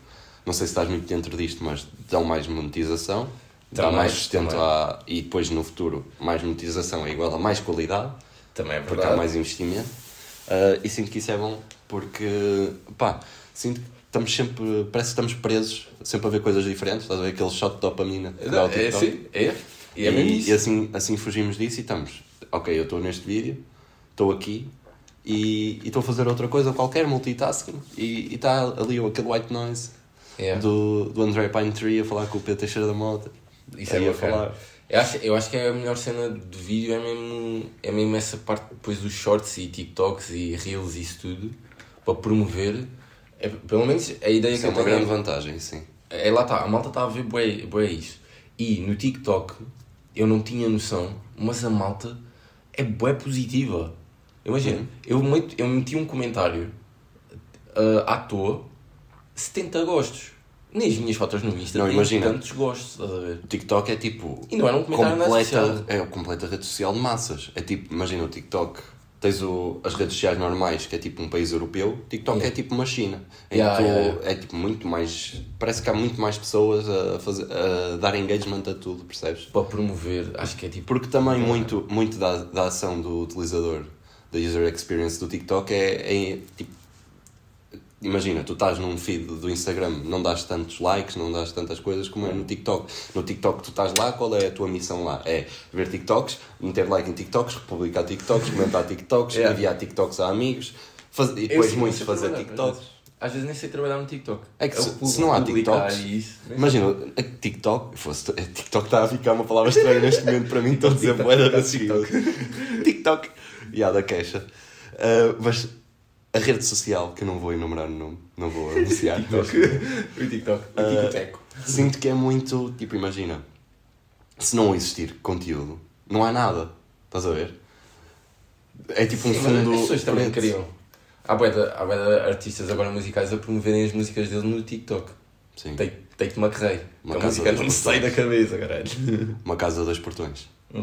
não sei se estás muito dentro disto, mas dão mais monetização, dá Também, mais sustento à, e depois no futuro mais monetização é igual a mais qualidade, Também é porque verdade. há mais investimento. Ah, e sinto que isso é bom porque, pá, sinto que estamos sempre, parece que estamos presos, sempre a ver coisas diferentes, estás a ver aquele shot de dopamina que dá o É, TikTok. sim, é. E é E, e assim, assim fugimos disso e estamos, ok, eu estou neste vídeo, estou aqui e estou a fazer outra coisa qualquer, multitasking, e está ali aquele white noise Yeah. do, do André Pine Tree a falar com o Pedro Teixeira da Mota. Isso é falar. Eu acho, eu acho que é a melhor cena de vídeo é mesmo, é mesmo essa parte depois dos shorts e TikToks e Reels e isso tudo para promover. É, pelo menos a ideia Isso que é uma grande vantagem, sim. é lá está, a malta está a ver bué, bué isso. E no TikTok eu não tinha noção, mas a malta é bué positiva. Imagina, Uhum. eu, met- eu meti um comentário ah, à toa, 70 gostos. Nem as minhas fotos no Insta Não, imagina. tantos gostos, estás a ver? O TikTok é tipo. E não era um comentário completa, é a completa rede social de massas. É tipo, imagina o TikTok. Tens o, as redes sociais normais, que é tipo um país europeu. TikTok Yeah. é tipo uma China. Yeah, yeah, yeah. É tipo muito mais. Parece que há muito mais pessoas a, fazer, a dar engagement a tudo, percebes? Para promover, acho que é tipo. Porque também muito, muito da, da ação do utilizador, da user experience do TikTok é, é tipo. Imagina, tu estás num feed do Instagram, não dás tantos likes, não dás tantas coisas como é no TikTok. No TikTok tu estás lá, qual é a tua missão lá? É ver TikToks, meter like em TikToks, republicar TikToks, comentar TikToks, Yeah. enviar TikToks a amigos, faz, e depois muitos fazer TikToks. Às vezes, nem sei trabalhar no TikTok. É que se- se não há TikToks, isso, Imagina, a TikTok, fosse, a TikTok está a ficar uma palavra estranha neste momento para mim, estou a dizer boa da TikTok. TikTok. TikTok. E há da queixa. Ah, mas a rede social, que eu não vou enumerar o nome, não vou anunciar. TikTok. o TikTok. O Ah, Ticoteco. Sinto que é muito, tipo, imagina, se não existir conteúdo, não há nada. Estás a ver? É tipo um Sim, fundo. as pessoas também preto. criam. Há bué de, de artistas agora musicais a promoverem as músicas deles no TikTok. Sim. Take- Take-te uma carreira. Uma Que a casa música dos não me sai da cabeça, caralho. Uma casa a dois portões.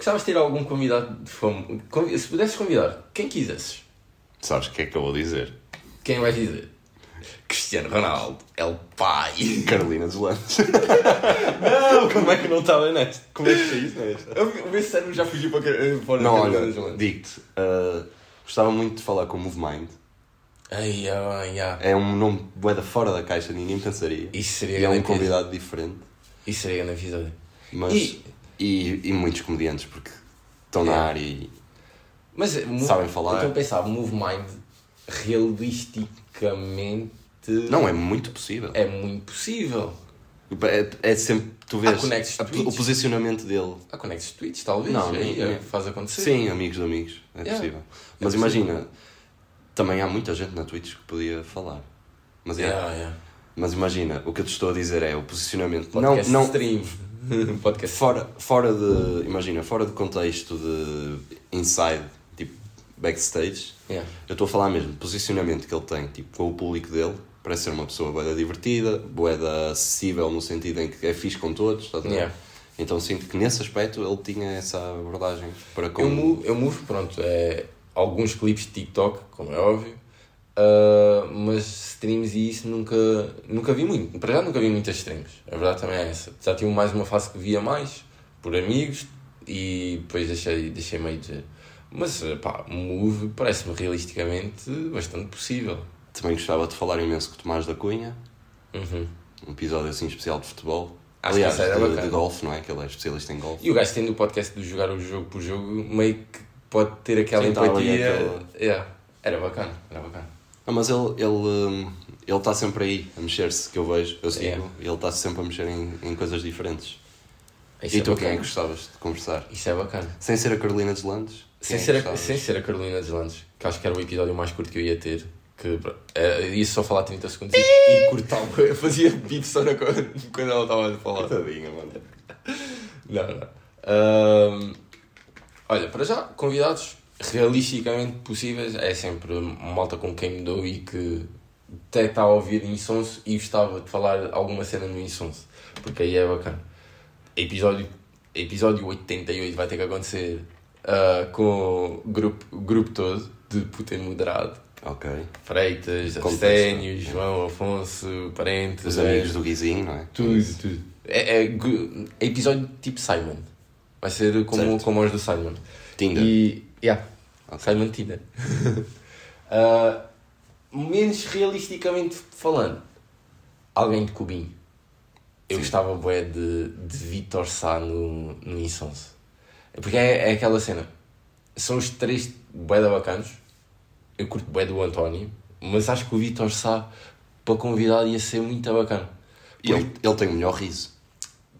Gostavas de ter algum convidado de fome? Se pudesses convidar, quem quisesses, Sabes o que é que eu vou dizer? quem vais dizer? Cristiano Ronaldo, é o pai. Carolina dos Landes. Não, Como é que não estava nesta? Como é que foi isso nesta? O meu cérebro já fugiu para fora Não, cabeça das digo-te, uh, gostava muito de falar com o MoveMind. Ai, ai, ai. É um nome bué da fora da caixa, ninguém pensaria. Isso seria E é um convidado diferente. Isso seria grande episódio. Mas, E- e... E, muitos comediantes, porque estão na É. área e... Mas eh, Sabem falar. Então pensava, Move Mind realisticamente Não, é muito possível. é muito possível. É, é sempre, tu vês a- o posicionamento dele. Há conexos tweets, talvez. Não, não, eh, faz acontecer. Sim, amigos de amigos, é Yeah. possível. É Mas possível. imagina, também há muita gente na Twitch que podia falar. Mas, é, Yeah, yeah. mas imagina, o que eu te estou a dizer é o posicionamento. Podcast não, não, stream. Podcast. Fora, fora de. Imagina, fora de contexto de inside, tipo backstage, Yeah. eu estou a falar mesmo, posicionamento que ele tem, tipo, com o público dele, parece ser uma pessoa boeda divertida, boeda acessível no sentido em que é fixe com todos, estás a ver? Yeah. Então sinto que nesse aspecto ele tinha essa abordagem para com. Eu move, eu move, pronto, é, alguns clipes de TikTok, como é óbvio. Uh, mas streams e isso nunca, nunca vi muito. Para já nunca vi muitas streams. A verdade também é essa. Já tive mais uma fase que via mais, por amigos, e depois deixei, deixei meio de. Mas pá, Move parece-me realisticamente bastante possível. Também gostava de falar imenso com o Tomás da Cunha. Uhum. Um episódio assim especial de futebol. Acho Aliás, que de, bacana. de golfe, não é? Que ele é especialista em golfe. E o gajo tendo o podcast de jogar o jogo por jogo, meio que pode ter aquela Sim, tá empatia. aquela- Yeah. Era bacana, era bacana. Não, mas ele ele hum, ele está sempre aí a mexer-se, que eu vejo, eu sigo. Yeah. Ele está sempre a mexer em, em coisas diferentes. Isso e é tu quem é bacana. que gostavas de conversar? Isso é bacana. Sem ser a Carolina dos Landes? Sem é ser, a, sem ser a Carolina dos Landes, que acho que era o episódio mais curto que eu ia ter. Que é, ia só falar 30 segundos e, e cortava. Eu fazia bip só na, quando, ela estava a falar. Tadinha, mano. Não, não. Ahm, olha, para já, convidados realisticamente possíveis é sempre malta com quem me dou e que até está a ouvir Insonso e gostava de falar alguma cena no Insonso, porque aí é bacana. Episódio, episódio 88 vai ter que acontecer ah, com o grupo, o grupo todo de Putin Moderado. Ok. Freitas. Arsénio, João, Afonso, Parentes, Os Zé, amigos do Guizinho, não é? tudo, tudo. É, é, é episódio tipo Simon. Vai ser como, Certo. como os do Simon. Tinder. E. Yeah. Ok. Simon Tinder. Ah, menos realisticamente falando, alguém de Cubinho. Eu Sim. gostava bué de, de Vitor Sá no, no Insonso. Porque é, é aquela cena. São os três bué da bacanos. Eu curto bué do António. Mas acho que o Vitor Sá, para convidar, ia ser muito bacana. Ele, ele tem o melhor riso.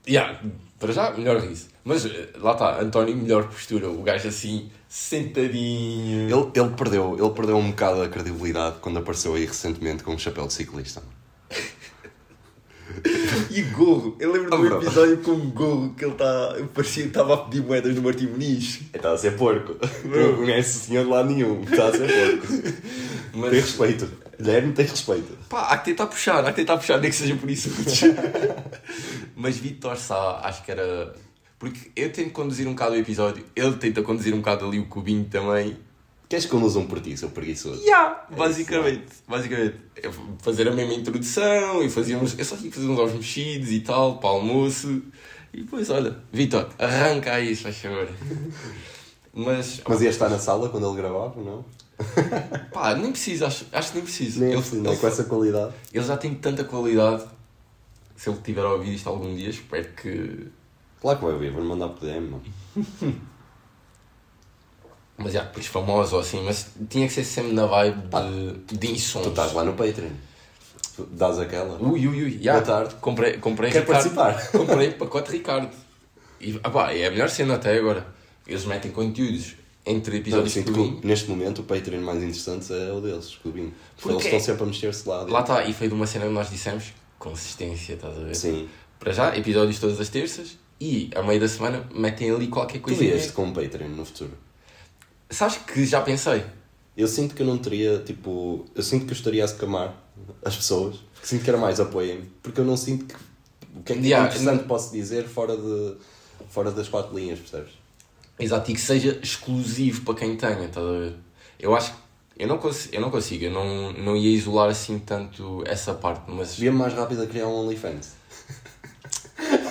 Yeah, para já, melhor riso. Mas eh, lá está, António, melhor postura. O gajo assim, sentadinho. Ele, ele, perdeu, ele perdeu um bocado a credibilidade quando apareceu aí recentemente com um chapéu de ciclista. E gorro. Eu lembro Oh, do bro. episódio com um gorro que ele tá, parecia que estava a pedir moedas no Martim Muniz. Está a ser porco. Não conhece o senhor de lado nenhum. Está a ser porco. Tem Mas, respeito. Guilherme tem respeito. pá, há que tentar puxar, há que tentar puxar, nem que seja por isso. Mas Vitor Sá, acho que era. Porque eu tento conduzir um bocado o episódio, ele tenta conduzir um bocado ali o cubinho também. Queres que conduzam por ti, seu preguiçoso? Yeah, basicamente, basicamente. Eu fazer a mesma introdução e fazíamos. Eu só tinha que fazer uns ovos mexidos e tal, para o almoço. E depois, olha, Vitor, arranca aí, faz favor. Mas, Mas ia estar na sala quando ele gravava, não? pá, nem preciso, acho, acho que nem preciso. Nem ele, não, ele- com essa qualidade. ele já tem tanta qualidade. Se ele tiver a ouvir isto algum dia, espero que. Claro que vai ouvir, vou-lhe mandar por DM, mano. Mas já, depois famoso assim, mas tinha que ser sempre na vibe de, de insons. Tu estás lá no Patreon. Tu dás aquela. Ui, ui, ui. já. Boa tarde. Comprei, comprei Quer Ricardo. participar? Comprei pacote Ricardo. E ah pá, é a melhor cena até agora. Eles metem conteúdos entre Não, episódios que Clubinho. neste momento o Patreon mais interessante é o deles, o Clubinho. Porque eles estão sempre a mexer-se lá. Lá está, e foi de uma cena que nós dissemos: consistência, estás a ver? Sim. Para já, episódios todas as terças e a meio da semana metem ali qualquer Tu coisinha. vieste com o Patreon no futuro. Sabes que já pensei. Eu sinto que eu não teria, tipo... Eu sinto que eu estaria a escamar as pessoas. Sinto que era mais apoiem Porque eu não sinto que... O que é que Yeah, interessante posso dizer fora, de, fora das quatro linhas, percebes? Exato, e que seja exclusivo para quem tenha, estás a ver? Eu acho que. Eu não, consigo, eu não consigo, eu não, não ia isolar assim tanto essa parte, mas. Seria mais rápido a criar um OnlyFans.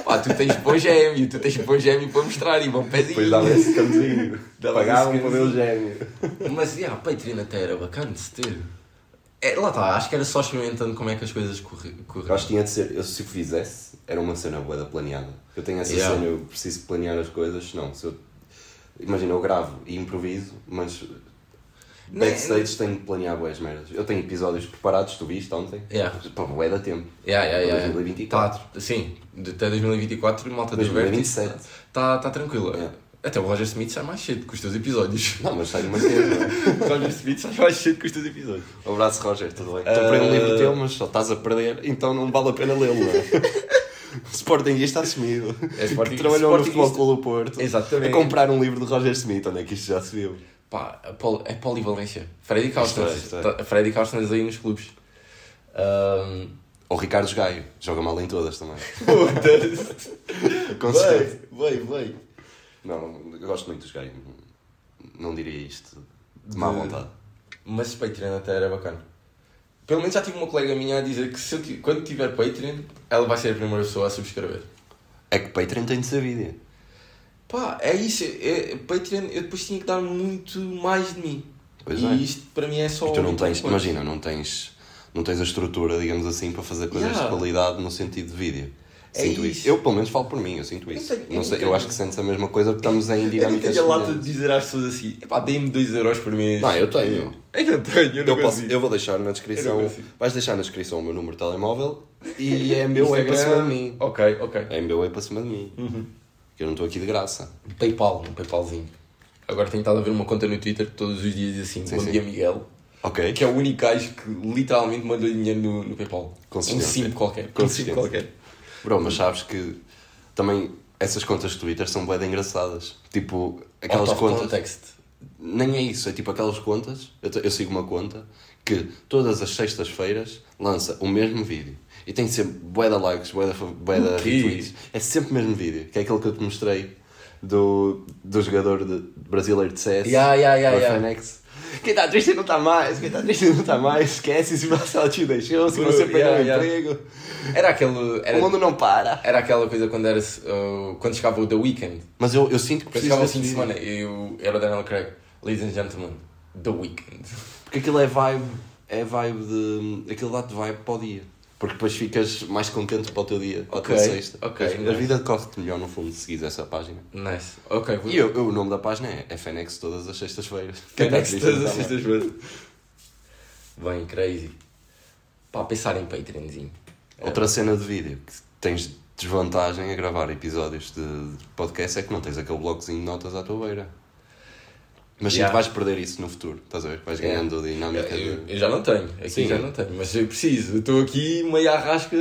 Pá, tu tens bom gêmeo, tu tens bom gêmeo para mostrar e bom pezinho. Depois dava esse cantinho. Dava Pagavam para ver o gêmeo. Mas, yeah, Patreon até era bacana de se ter. É, lá está, acho que era só experimentando como é que as coisas corriam. acho que tinha de ser, eu, se o fizesse, era uma cena boa planeada. Eu tenho essa Yeah. cena, eu preciso planear as coisas, não, se eu, imagina, eu gravo e improviso, mas backstage tenho de planear boas merdas. Eu tenho episódios preparados, tu viste ontem? Yeah. Pá, bué da tempo. Yeah, yeah, Para yeah. 2024. Tá, sim, até 2024, malta do 2027. Vértice está tá tranquila. Yeah. Até o Roger Smith sai mais cedo com os teus episódios. Não, mas sai mais não é? o Roger Smith sai mais cedo com os teus episódios. Um abraço, Roger, tudo bem? Estou para um livro teu, mas só estás a perder, então não vale a pena lê-lo, não é? Sportingista assumido. É Sporting- que trabalhou no. Futebol Clube do Porto. Exatamente. A comprar um livro de Roger Smith, onde é que isto já se viu? Pá, é polivalência. Freddy Isto é, é. Tá- Freddy Carstens aí nos clubes. Ahm, Ou Ricardo Gaio, joga mal em todas também. Foda-se. Consistente. Vai, vai. Não, gosto muito dos Gaio. Não, diria isto de má De- vontade. Mas Patreon até era bacana. Pelo menos já tive uma colega minha a dizer que se eu quando tiver Patreon, ela vai ser a primeira pessoa a subscrever. É que Patreon tem de ser vídeo. Pá, é isso. É, Patreon, eu depois tinha que dar muito mais de mim. Pois e é. isto para mim é só. E tu não tens, coisa. imagina, não tens, não tens a estrutura, digamos assim, para fazer coisas Yeah. de qualidade no sentido de vídeo. É Sinto isso. Eu, pelo menos, falo por mim, eu sinto Eu isso. tenho- eu sei, eu tenho- acho que sentes a mesma coisa porque estamos em Eu não dinâmicas tenho a lata de dizer às pessoas assim: epá, dê-me 2 euros por mês. Não, eu tenho. Eu não tenho, eu não Eu, posso, eu vou deixar na Eu descrição. Vais deixar na descrição o meu número de telemóvel e é meu, é para cima de mim. Ok, ok. É meu, é para cima de mim. Uhum. Eu não estou aqui de graça. Paypal, um Paypalzinho. Agora tenho estado a ver uma conta no Twitter que todos os dias diz assim: Sim, Bom sim. dia, Miguel. Ok? Que é o único gajo que literalmente mandou dinheiro no, no Paypal. Um sim qualquer. Um sim qualquer. Bro, mas sabes que também essas contas de Twitter são bem engraçadas. Tipo, aquelas Out contas. context. Nem é isso, é tipo aquelas contas. Eu, eu sigo uma conta que todas as sextas-feiras lança o mesmo vídeo. E tem sempre bué de likes, bué de, fa- bué retweets. É sempre o mesmo vídeo, que é aquele que eu te mostrei do, do jogador de, brasileiro de CS. Yeah, yeah, yeah, yeah. FNX. Quem está triste não está mais, quem está triste não está mais, esquece se o Marcelo te deixou, se você perdeu yeah, o yeah. emprego. Era aquele. Era, O mundo não para. era aquela coisa quando era. uh, quando chegava o The Weekend. Mas eu, eu sinto que preciso chegava o fim de semana. Eu era o Daniel Craig. Ladies and gentlemen, The Weekend. Porque aquilo é vibe, é vibe de. aquilo dá-te vibe para o dia. Porque depois ficas mais contente para o teu dia, para Ok, a tua sexta. ok, a nice. vida corre-te melhor no fundo se seguires essa página. Nice. Ok, vou. E eu, eu- o nome da página é FNX todas as sextas-feiras. Quem tá todas as sextas-feiras. Bem, crazy. Pá, pensar em Patreonzinho. mais. Outra cena de vídeo que tens desvantagem a gravar episódios de podcast é que não tens aquele blocozinho de notas à tua beira. Mas sim, Yeah. tu vais perder isso no futuro, estás a ver? Vais Yeah. ganhando dinâmica Eu, de. eu já não tenho, aqui Sim. já não tenho, mas eu preciso. Eu estou aqui meio à rasca,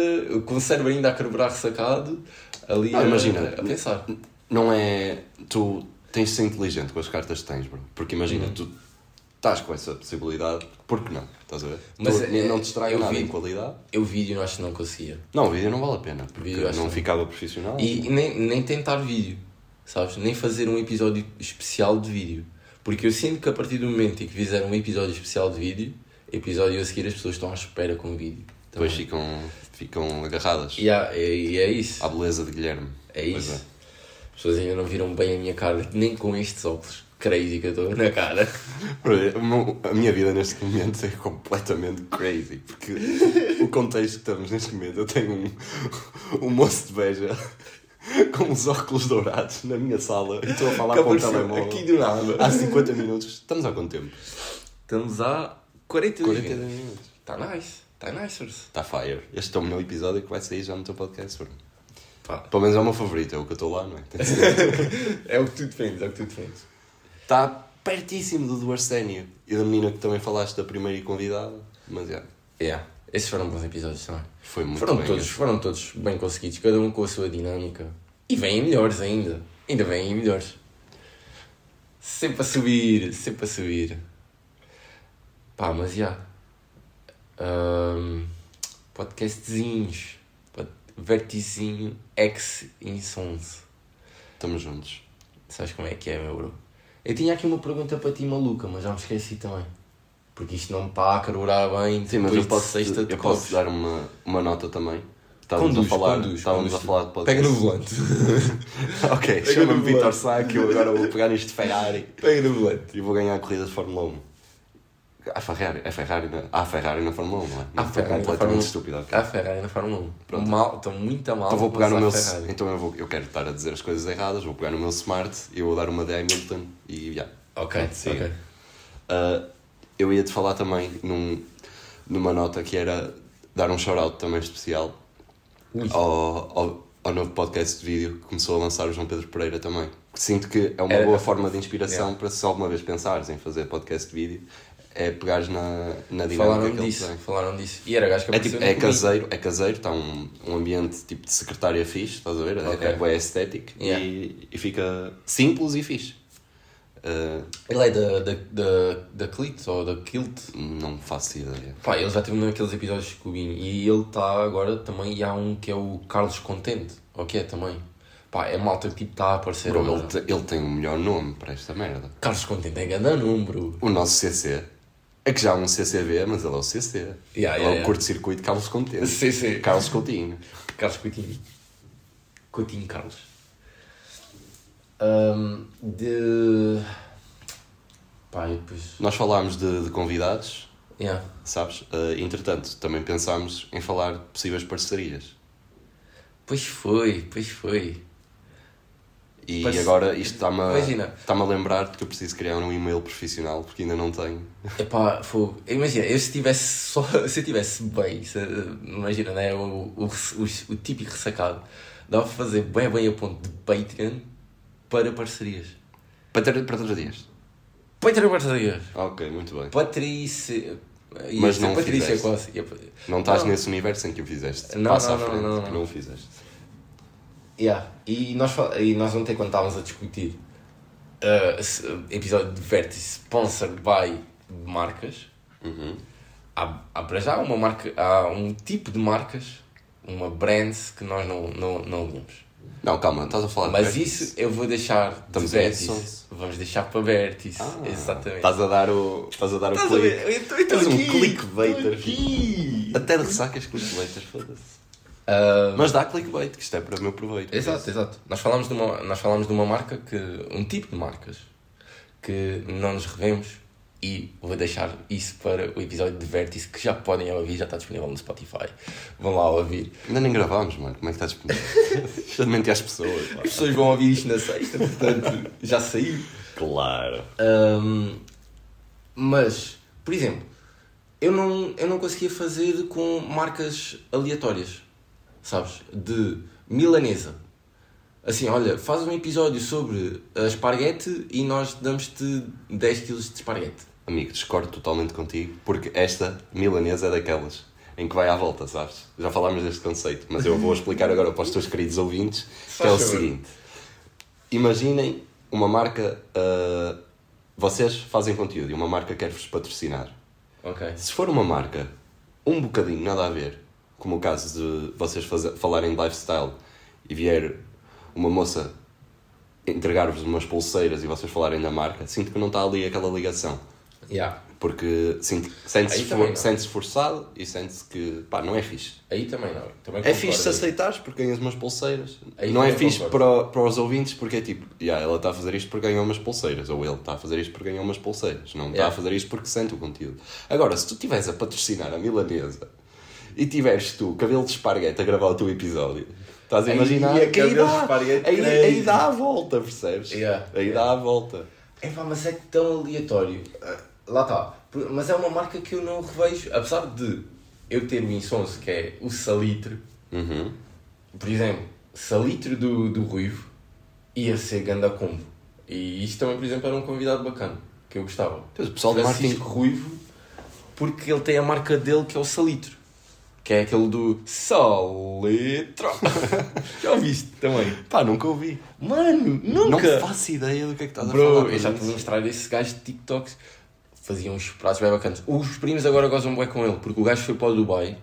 com o cérebro ainda a quebrar ressacado, ali Não, a, imagina. a pensar. Não é. Tu tens de ser inteligente com as cartas que tens, bro. Porque imagina, Uhum. tu estás com essa possibilidade, por que não? Estás a ver? Mas, tu, é, não te eu nada vi- em qualidade. Eu vídeo não acho que não conseguia. Não, o vídeo não vale a pena, porque Vídeo não ficava profissional. E, e nem, nem tentar vídeo, sabes? Nem fazer um episódio especial de vídeo. Porque eu sinto que a partir do momento em que fizeram um episódio especial de vídeo, episódio a seguir as pessoas estão à espera com o vídeo. Depois Também. ficam, ficam agarradas E há- é, é isso. à beleza de Guilherme. É isso. As pessoas ainda não viram bem a minha cara, nem com estes óculos crazy que eu estou na cara. A minha vida neste momento é completamente crazy. Porque o contexto que estamos neste momento, eu tenho um, um moço de beja com uns óculos dourados na minha sala e estou a falar Que com o telemóvel. aqui do nada. Há 50 minutos. Estamos há quanto tempo? Estamos há 42 42 minutos. minutos. Está nice, está nice. Está fire. Este é o meu episódio que vai sair já no teu podcast, bro. Pá, Pelo menos é o meu favorito, é o que eu estou lá, não é? É o que tu defendes, é o que tu defendes. Está pertíssimo do do Arsénio e da menina que também falaste da primeira e convidada. Mas é, Yeah. Esses foram bons episódios também. foi muito foram, bem. todos, foram todos bem conseguidos, cada um com a sua dinâmica. E vêm melhores ainda. Ainda vêm melhores. Sempre a subir, sempre a subir. Pá, mas já. Ahm, podcastzinhos. Pod- Vertizinho X Insons. Estamos juntos. Sabes como é que é, meu bro? Eu tinha aqui uma pergunta para ti maluca, mas já me esqueci também. Porque isto não me está a carburar bem. Sim, mas eu posso, sexta de eu posso dar uma, uma nota também. Estávamos Conduz, a falar, conduz, estávamos conduz. a falar de podcast. Pega no volante. ok, chama-me Vitor. Sá que eu agora vou pegar nisto de Ferrari Pega no volante. e vou ganhar a corrida de Fórmula 1. A Ferrari, a Ferrari, na, há Ferrari na Fórmula 1, não é? Não, estou completamente Fórmula 1. estúpido. ok. A Ferrari na Fórmula 1. Pronto. Mal, estou muito a mal. Então vou pegar no meu. Ferrari. Então eu, vou, eu quero estar a dizer as coisas erradas, vou pegar no meu Smart e eu vou dar uma de Hamilton e já. Ok, Pronto, siga. ok. Uh, eu ia te falar também num, numa nota que era dar um shout-out também especial ao, ao, ao novo podcast de vídeo que começou a lançar o João Pedro Pereira também. Sinto que é uma Era- boa forma de inspiração Yeah. para se alguma vez pensares em fazer podcast de vídeo, é pegares na, na dinâmica Falaram que disso, tem. falaram disso. E era gajo que É, tipo, é caseiro, é caseiro, está um, um ambiente tipo de secretária fixe, estás a ver? É- Ok. É, é estético Yeah. e, e fica simples e fixe. Uh, Ele é da, da, da, da Clit ou da Kilt. não faço ideia. Pá, ele já teve naqueles episódios de Cubinho. E ele está agora também. E há um que é o Carlos Contente. Ou que é também. Pá, é malta que tipo está a aparecer Bro, ele, te- ele tem o melhor nome para esta merda. Carlos Contente é grande número. O nosso CC É que já há um CCV, mas ele é o CC. Yeah, ele é yeah, o yeah. curto-circuito Carlos Contente. CC. Carlos Coutinho. Carlos Coutinho. Coutinho Carlos. Ahm, de. Pá, depois. Nós falámos de, de convidados, Yeah. sabes? Eh, entretanto, também pensámos em falar de possíveis parcerias. Pois foi, pois foi. E Parce- agora isto está-me a, está-me a lembrar que eu preciso criar um e-mail profissional porque ainda não tenho. Epá, fogo. Imagina, eu se tivesse só. Se eu tivesse bem, se- imagina, né? O, o, o, o típico ressacado. Dava para fazer bem, bem a ponto de Patreon para parcerias. Para ter, para três dias. Patreon parcerias. Ok, muito bem. Patrícia. Ia Mas não Patrícia fizeste. quase. Não estás Não. nesse universo em que o fizeste. Não, Passa não, à não, frente, não, que não. não o fizeste. Yeah. E, nós, e nós ontem, quando estávamos a discutir uh, episódio de Vértice sponsored by marcas, Uhum. há, há para já uma marca, há um tipo de marcas, uma brand que nós não, não, não vimos. Não, calma, estás a falar de Mas Vértice? isso eu vou deixar de Estamos. Sons. Vamos deixar para Vértice. Ah, Exatamente. Estás a dar o, estás a dar o Estás a clique. Eu tô És um aqui, clickbaiter, aqui. Até de ressacas clickbaiters, foda-se. Ah, Mas dá clickbait, que isto é para o meu proveito. Exato, exato. Nós falámos de uma, nós falámos de uma marca que. um tipo de marcas que não nos revemos e vou deixar isso para o episódio de Vértice que já podem ouvir, já está disponível no Spotify. Vão lá ouvir. Ainda nem gravámos, mano. Como é que está disponível? Deixa de mentir às pessoas. pá. As pessoas vão ouvir isto na sexta, portanto já saiu. Claro. Ahm, mas, por exemplo, eu não, eu não conseguia fazer com marcas aleatórias, sabes? De milanesa. Assim, olha, faz um episódio sobre a esparguete e nós damos-te 10 kg de esparguete. Amigo, discordo totalmente contigo, porque esta milanesa é daquelas em que vai à volta, sabes? Já falámos deste conceito, mas eu vou explicar agora para os teus queridos ouvintes, que é o seguinte. Imaginem uma marca... ah, vocês fazem conteúdo e uma marca quer-vos patrocinar. Ok. Se for uma marca um bocadinho nada a ver, como o caso de vocês fazer, falarem de lifestyle e vier uma moça entregar-vos umas pulseiras e vocês falarem da marca, sinto que não está ali aquela ligação. Yeah. Porque sente-se Aí for, sente forçado e sente-se que pá, não é fixe. Aí também não. Também É fixe se aceitares porque ganhas umas pulseiras. Aí não é fixe para, para os ouvintes porque é tipo, yeah, ela está a fazer isto porque ganhou umas pulseiras, ou ele está a fazer isto porque ganhou umas pulseiras, não está Yeah. a fazer isto porque sente o conteúdo. Agora, se tu estiveres a patrocinar a milanesa e tiveres tu, cabelo de esparguete, a gravar o teu episódio, estás a Aí, imaginar a que aí dá, aí, aí dá a volta, percebes? Yeah. Aí dá a volta. É pá, mas é tão aleatório. Lá está. Mas é uma marca que eu não revejo, apesar de eu ter o insonso, que é o salitre. Uhum. Por exemplo, salitre do, do Ruivo ia ser ganda combo. E isto também, por exemplo, era um convidado bacana, que eu gostava. Pois, o pessoal do Francisco Ruivo, porque ele tem a marca dele que é o salitre. Que é aquele do Salitro. Já ouviste também? Pá, nunca ouvi. Mano, nunca! Não faço ideia do que é que estás a Bro, falar. eu já te mostrar esse gajo de TikToks. Fazia uns pratos bem bacanas. Os primos agora gozam bem com ele, porque o gajo foi para o Dubai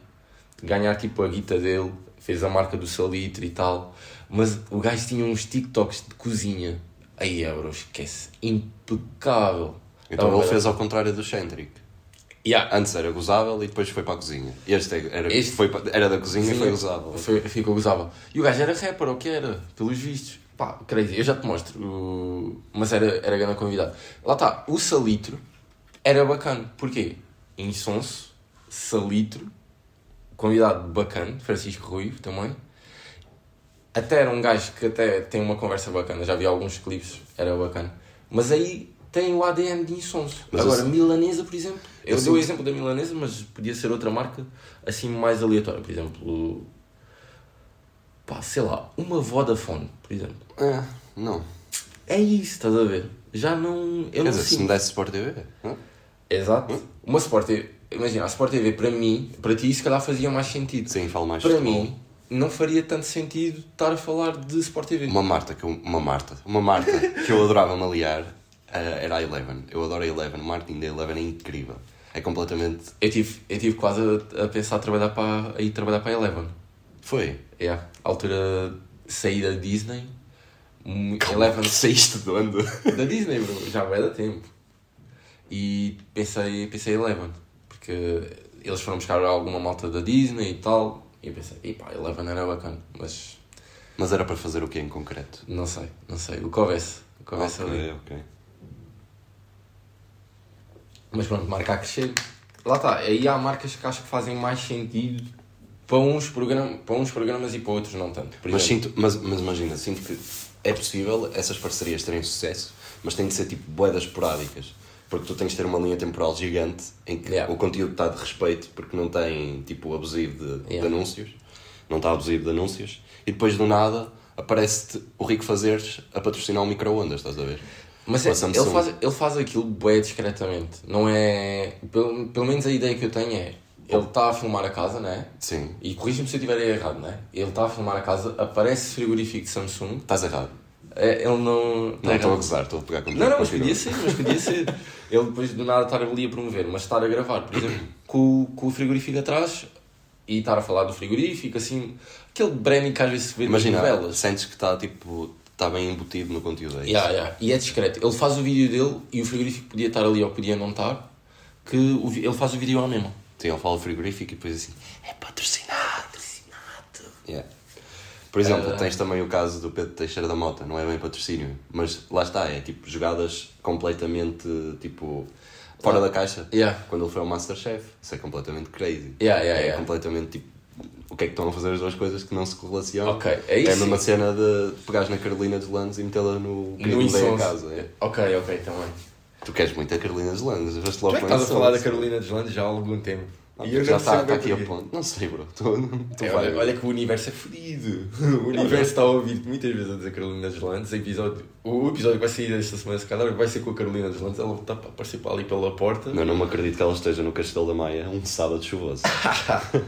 ganhar tipo a guita dele, fez a marca do salitre e tal. Mas o gajo tinha uns TikToks de cozinha. Aí, é, bro, esquece. Impecável. Então Tava ele fez ao contrário do Centric. Yeah. Antes era gozável e depois foi para a cozinha. Este era, Este- foi, era da cozinha e foi gozável. Foi, ficou gozável. E o gajo era rapper, ou que era, pelos vistos. Pá, crazy, eu já te mostro. Mas era, era grande convidado. Lá está, o Salitro era bacana. Porquê? Insonso, Salitro, convidado bacana, Francisco Ruivo também. Até era um gajo que até tem uma conversa bacana, já vi alguns clipes, era bacana. Mas aí tem o ADN de Insonso. Mas Agora, eu- milanesa, por exemplo. Eu, Eu dou o exemplo da milanesa, mas podia ser outra marca assim mais aleatória. Por exemplo, pá, sei lá, uma Vodafone, por exemplo. É, não. É isso, estás a ver? Já não. Eu Quer não dizer, se sinto. me desse Sport TV. não? Exato. Uma Sport TV. Imagina, a Sport TV para mim, para ti, se calhar fazia mais sentido. Sim, falo mais para mim, não faria tanto sentido estar a falar de Sport TV. Uma Marta, que eu, uma Marta, uma marca que eu adorava me aliar eh, era a Eleven. Eu adoro a Eleven, o marketing da Eleven é incrível. É completamente. Eu tive, eu tive quase a, a pensar a trabalhar para, a ir trabalhar para a Eleven. Foi. É, à altura saí da Disney. hum, Eleven Saíste de onde? da Disney, bro, já vai dar tempo. E pensei, pensei Eleven, porque eles foram buscar alguma malta da Disney e tal, e eu pensei, e pá, Eleven era bacana, mas Mas era para fazer o que em concreto? não sei, não sei, o que houvesse, o que houvesse ali. Ok, ok. Mas pronto, marca a crescer. Lá está, aí há marcas que acho que fazem mais sentido para uns, program para uns programas e para outros não tanto. Mas, sinto, mas, mas imagina, sinto que é possível essas parcerias terem sucesso, mas tem de ser tipo boedas esporádicas. Porque tu tens de ter uma linha temporal gigante em que Yeah. o conteúdo está de respeito, porque não tem tipo abusivo de, de Yeah. anúncios, não está abusivo de anúncios, e depois do nada aparece-te o Rico Fazeres a patrocinar um micro-ondas, estás a ver? Mas é, ele, faz, ele faz aquilo bem discretamente. Não é. Pelo, pelo menos a ideia que eu tenho é. Ele está a filmar a casa, né? Sim, E corrija-me se eu estiver errado, né? Ele está a filmar a casa, aparece frigorífico de Samsung. estás errado. É, Ele não. Não estou a gozar, estou a pegar contigo. Não, não, mas podia ser, mas podia ser. Ele depois do nada estar ali a promover, mas estar a gravar, por exemplo, com, o- com o frigorífico atrás e estar a falar do frigorífico, assim. Aquele branding que às vezes se vê nas Imagina, novelas. sentes que está tipo, está bem embutido no conteúdo. É isso? Yeah, yeah. E é discreto. Ele faz o vídeo dele e o frigorífico podia estar ali ou podia não estar, que o ele faz o vídeo à mesma. Sim, ele fala frigorífico e depois assim, é patrocinado. Yeah. Por exemplo, Ah. tens também o caso do Pedro Teixeira da Mota, não é bem patrocínio, mas lá está, é tipo jogadas completamente tipo fora da caixa. Yeah. Quando ele foi ao Masterchef, isso é completamente crazy. Yeah, yeah, é yeah. completamente tipo, o que é que estão a fazer as duas coisas que não se correlacionam? Ok, é isso É a mesma cena de pegares na Carolina dos Landes e metê-la no a Insons. Casa. é. Ok, ok, também. Tu queres muito a Carolina dos Landes, vais Tu é que estás a falar da Carolina dos Landes já há algum tempo. E eu já está bem aqui a ponto. Não sei, bro. Tu, tu É, olha, olha que o universo é fodido. O universo está a ouvir muitas vezes a dizer Carolina dos Landes. O episódio, o episódio que vai sair esta semana, se calhar, vai ser com a Carolina dos Landes. Ela está a participar ali pela porta. Não, não me acredito que ela esteja no Castelo da Maia um sábado chuvoso.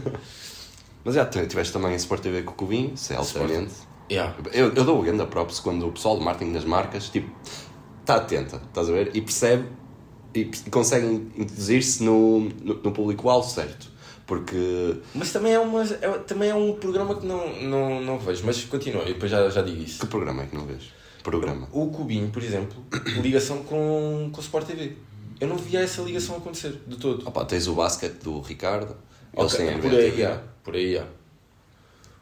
Mas já, tiveste também a Sport TV com o Cubinho, isso é. Yeah. Eu, eu dou o grande props quando o pessoal do marketing das marcas, tipo, está atenta, estás a ver? E percebe e perce- consegue introduzir-se no, no, no público-alvo certo. Porque, Mas também é, uma, é, também é um programa que não, não, não vejo. Mas continua, eu depois já, já digo isso. que programa é que não vês? Programa. O Cubinho, por exemplo, ligação com, com o Sport TV. Eu não via essa ligação acontecer de todo. Opa, tens o basquete do Ricardo, eles Ok, têm a por aí, há, por aí há.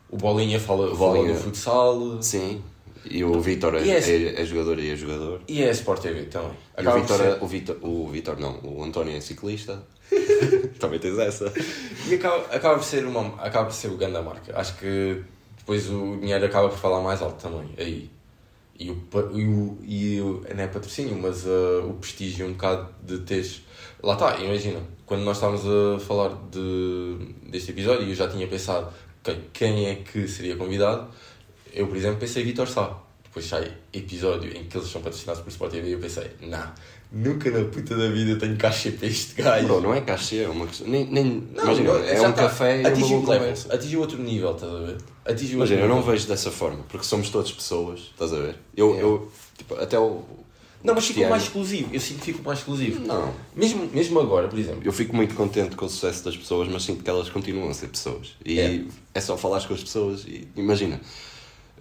O Bolinha fala, Bolinha. fala do futsal Sim, e o Vitor é, esse- é, é jogador e é jogador. e é Sport TV também. E o Vitor, ser- é- o Vitor, o Vitor não, o António é ciclista. Também tens essa. E acaba, acaba, por ser uma, acaba por ser o grande da marca. Acho que depois o dinheiro acaba por falar mais alto também. Aí. E o, e o, e o não é patrocínio, mas uh, o prestígio um bocado de teres. Lá está, imagina, quando nós estávamos a falar de, deste episódio e eu já tinha pensado quem, quem é que seria convidado, eu, por exemplo, pensei Vitor Sá. Depois sai episódio em que eles são patrocinados por Sport TV e eu pensei, não, nunca na puta da vida tenho caixa para este gajo. Bro, não é cachê, é uma questão. Nem, nem, Não, imagina, não, é um tá. café e uma Atingiu boa o level, conversa. Atingiu outro nível, estás a ver? Atingiu Imagina, eu não vejo dessa forma, porque somos todos pessoas, estás a ver? Eu, É. eu tipo, até o. Não, mas ficou Cristiano- mais exclusivo. Eu sinto que ficou mais exclusivo. Não. Mesmo, mesmo agora, por exemplo. Eu fico muito contente com o sucesso das pessoas, mas sinto que elas continuam a ser pessoas. E É. é, só falar com as pessoas e imagina,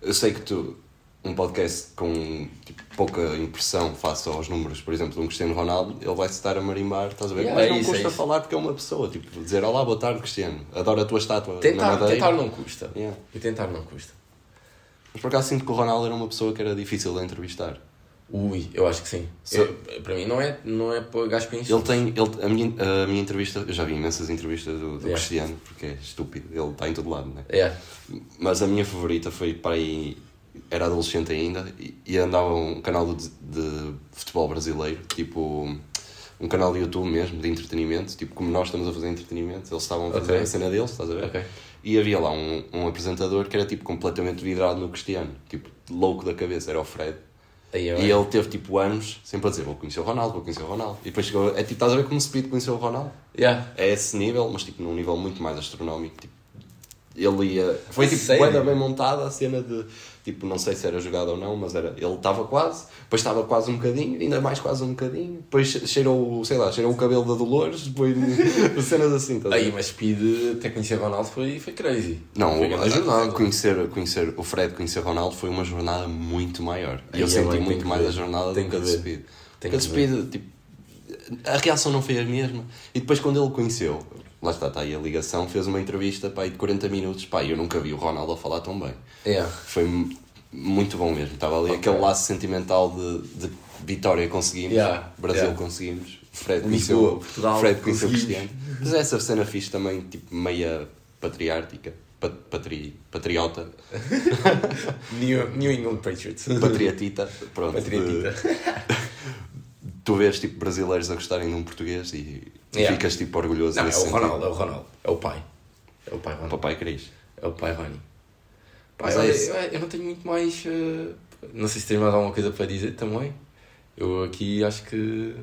eu sei que tu, um podcast com tipo, pouca impressão face aos números, por exemplo, de um Cristiano Ronaldo, ele vai se estar a marimbar, estás a ver? Yeah, mas é não isso, custa é falar porque é uma pessoa, tipo, dizer olá, boa tarde, Cristiano, adoro a tua estátua Tentar, tentar não custa. Yeah. E tentar não custa. Mas por acaso sinto que o Ronaldo era uma pessoa que era difícil de entrevistar. Ui, eu acho que sim. Eu- para mim não é, não é para gajo Ele tem, ele, a, minha, a minha entrevista, eu já vi imensas entrevistas do, do Yeah. Cristiano, porque é estúpido, ele está em todo lado, né? É. Mas a minha favorita foi para aí. Era adolescente ainda e, e andava um canal de, de futebol brasileiro, tipo um canal de YouTube mesmo, de entretenimento, tipo como nós estamos a fazer entretenimento, eles estavam a fazer Ok. a cena deles, estás a ver? Ok. E havia lá um, um apresentador que era tipo completamente vidrado no Cristiano, tipo louco da cabeça, era o Fred. Eu E ele teve tipo anos sempre a dizer: Vou conhecer o Ronaldo, vou conhecer o Ronaldo. E depois chegou, é tipo, estás a ver como se pede conhecer o Ronaldo? Yeah. É esse nível, mas tipo num nível muito mais astronómico. Tipo, ele ia. Foi tipo Sério? bem montada a cena de. Tipo, não sei se era jogado ou não, mas era. Ele estava quase, depois estava quase um bocadinho, ainda mais quase um bocadinho, depois cheirou, sei lá, cheirou o cabelo da Dolores, depois cenas assim, a ver? Aí, mas Speed até conhecer Ronaldo foi, foi crazy. Não, foi grande jornada. conhecer, conhecer o Fred, conhecer Ronaldo foi uma jornada muito maior. E eu é senti muito mais ver. a jornada Tem do que a. Speed. Tem a que. Speed, tipo, a reação não foi a mesma. E depois, quando ele conheceu, lá está, está aí a ligação, fez uma entrevista pá, de 40 minutos. Pá, eu nunca vi o Ronaldo a falar tão bem. Yeah. Foi mu- muito bom mesmo. Estava ali aquele laço sentimental de, de vitória conseguimos, Yeah, Brasil yeah. conseguimos, Fred conheceu, Portugal, Fred conheceu. Cristiano. Mas essa cena fixe também, tipo, meia patriártica, pa- patri, patriota, New, New England Patriots. patriotita, pronto. Patriotita. tu vês tipo brasileiros a gostarem de um português e, e Yeah. ficas tipo orgulhoso Não, é o sentido. Ronaldo, é o Ronaldo. É o pai. É o pai Ronaldo. Papai Cris. É o pai Rony. Pai, Mas é olha, isso. eu, eu não tenho muito mais. eh, não sei se tens mais alguma coisa para dizer também. Eu aqui acho que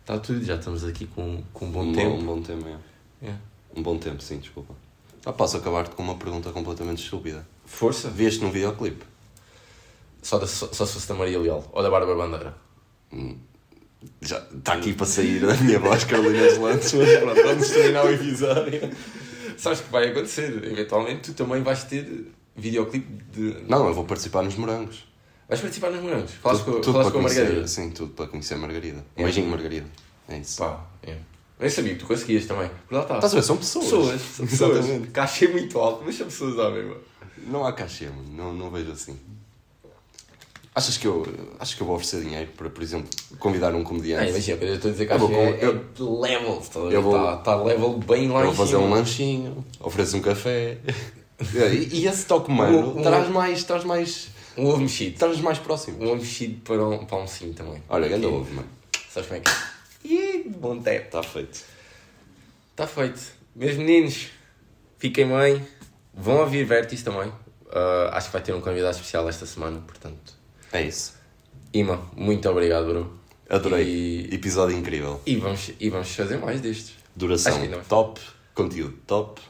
está tudo. Já estamos aqui com, com um bom um tempo. Bom, um bom tempo, é. Yeah. Um bom tempo, sim, desculpa. Ah, posso acabar-te com uma pergunta completamente estúpida. Força. Viste no videoclipe? Só, da, só, só se fosse da Maria Leal ou da Bárbara Bandeira. Já está aqui para sair a minha voz, Carolina dos Lantes, mas pronto, vamos terminar o episódio. Sabes que vai acontecer. Eventualmente tu também vais ter videoclipe de. Não, eu vou participar nos morangos. Vais participar nos morangos. Falaste Tudo- com, tudo falaste com para a conhecer- Margarida. Sim, tudo para conhecer a Margarida. Um É. beijinho, Margarida. É isso. Pá, é. Eu sabia que tu conseguias também. Por lá está. Estás a ver? São pessoas. Pessoas. São pessoas. Cachê muito alto, mas são pessoas à mesma. Não há cachê. Não, não vejo assim. Achas que eu, acho que eu vou oferecer dinheiro para, por exemplo, convidar um comediante? imagina, quando eu estou a dizer Eu vou cachê com- é, eu- é level. Está eu vou- tá level bem lá Eu vou fazer um lanchinho, ofereço um café. e, e esse toque humano Um- um- traz mais, traz mais, Um ovo mexido. traz mais próximo. Um ovo mexido para um, para um sim também. Olha, grande ovo, mano. Sabes como é que é? Ih, bom tempo. Está feito. Está feito. Meus meninos, fiquem bem. Vão ouvir Vertis também. Ah, acho que vai ter um convidado especial esta semana, portanto. É isso. Ima, muito obrigado, bro. Adorei. E, Episódio incrível. e, vamos, e vamos fazer mais destes. Duração top, conteúdo top.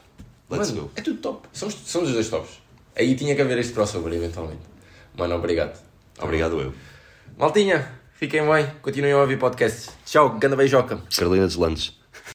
Let's Mano, go. é tudo top. Somos, somos os dois tops. Aí tinha que haver este crossover eventualmente. Mano, obrigado. Obrigado eu. Maltinha, fiquem bem. Continuem a ouvir podcasts. Tchau, ganda beijoca. Carolina dos Landes.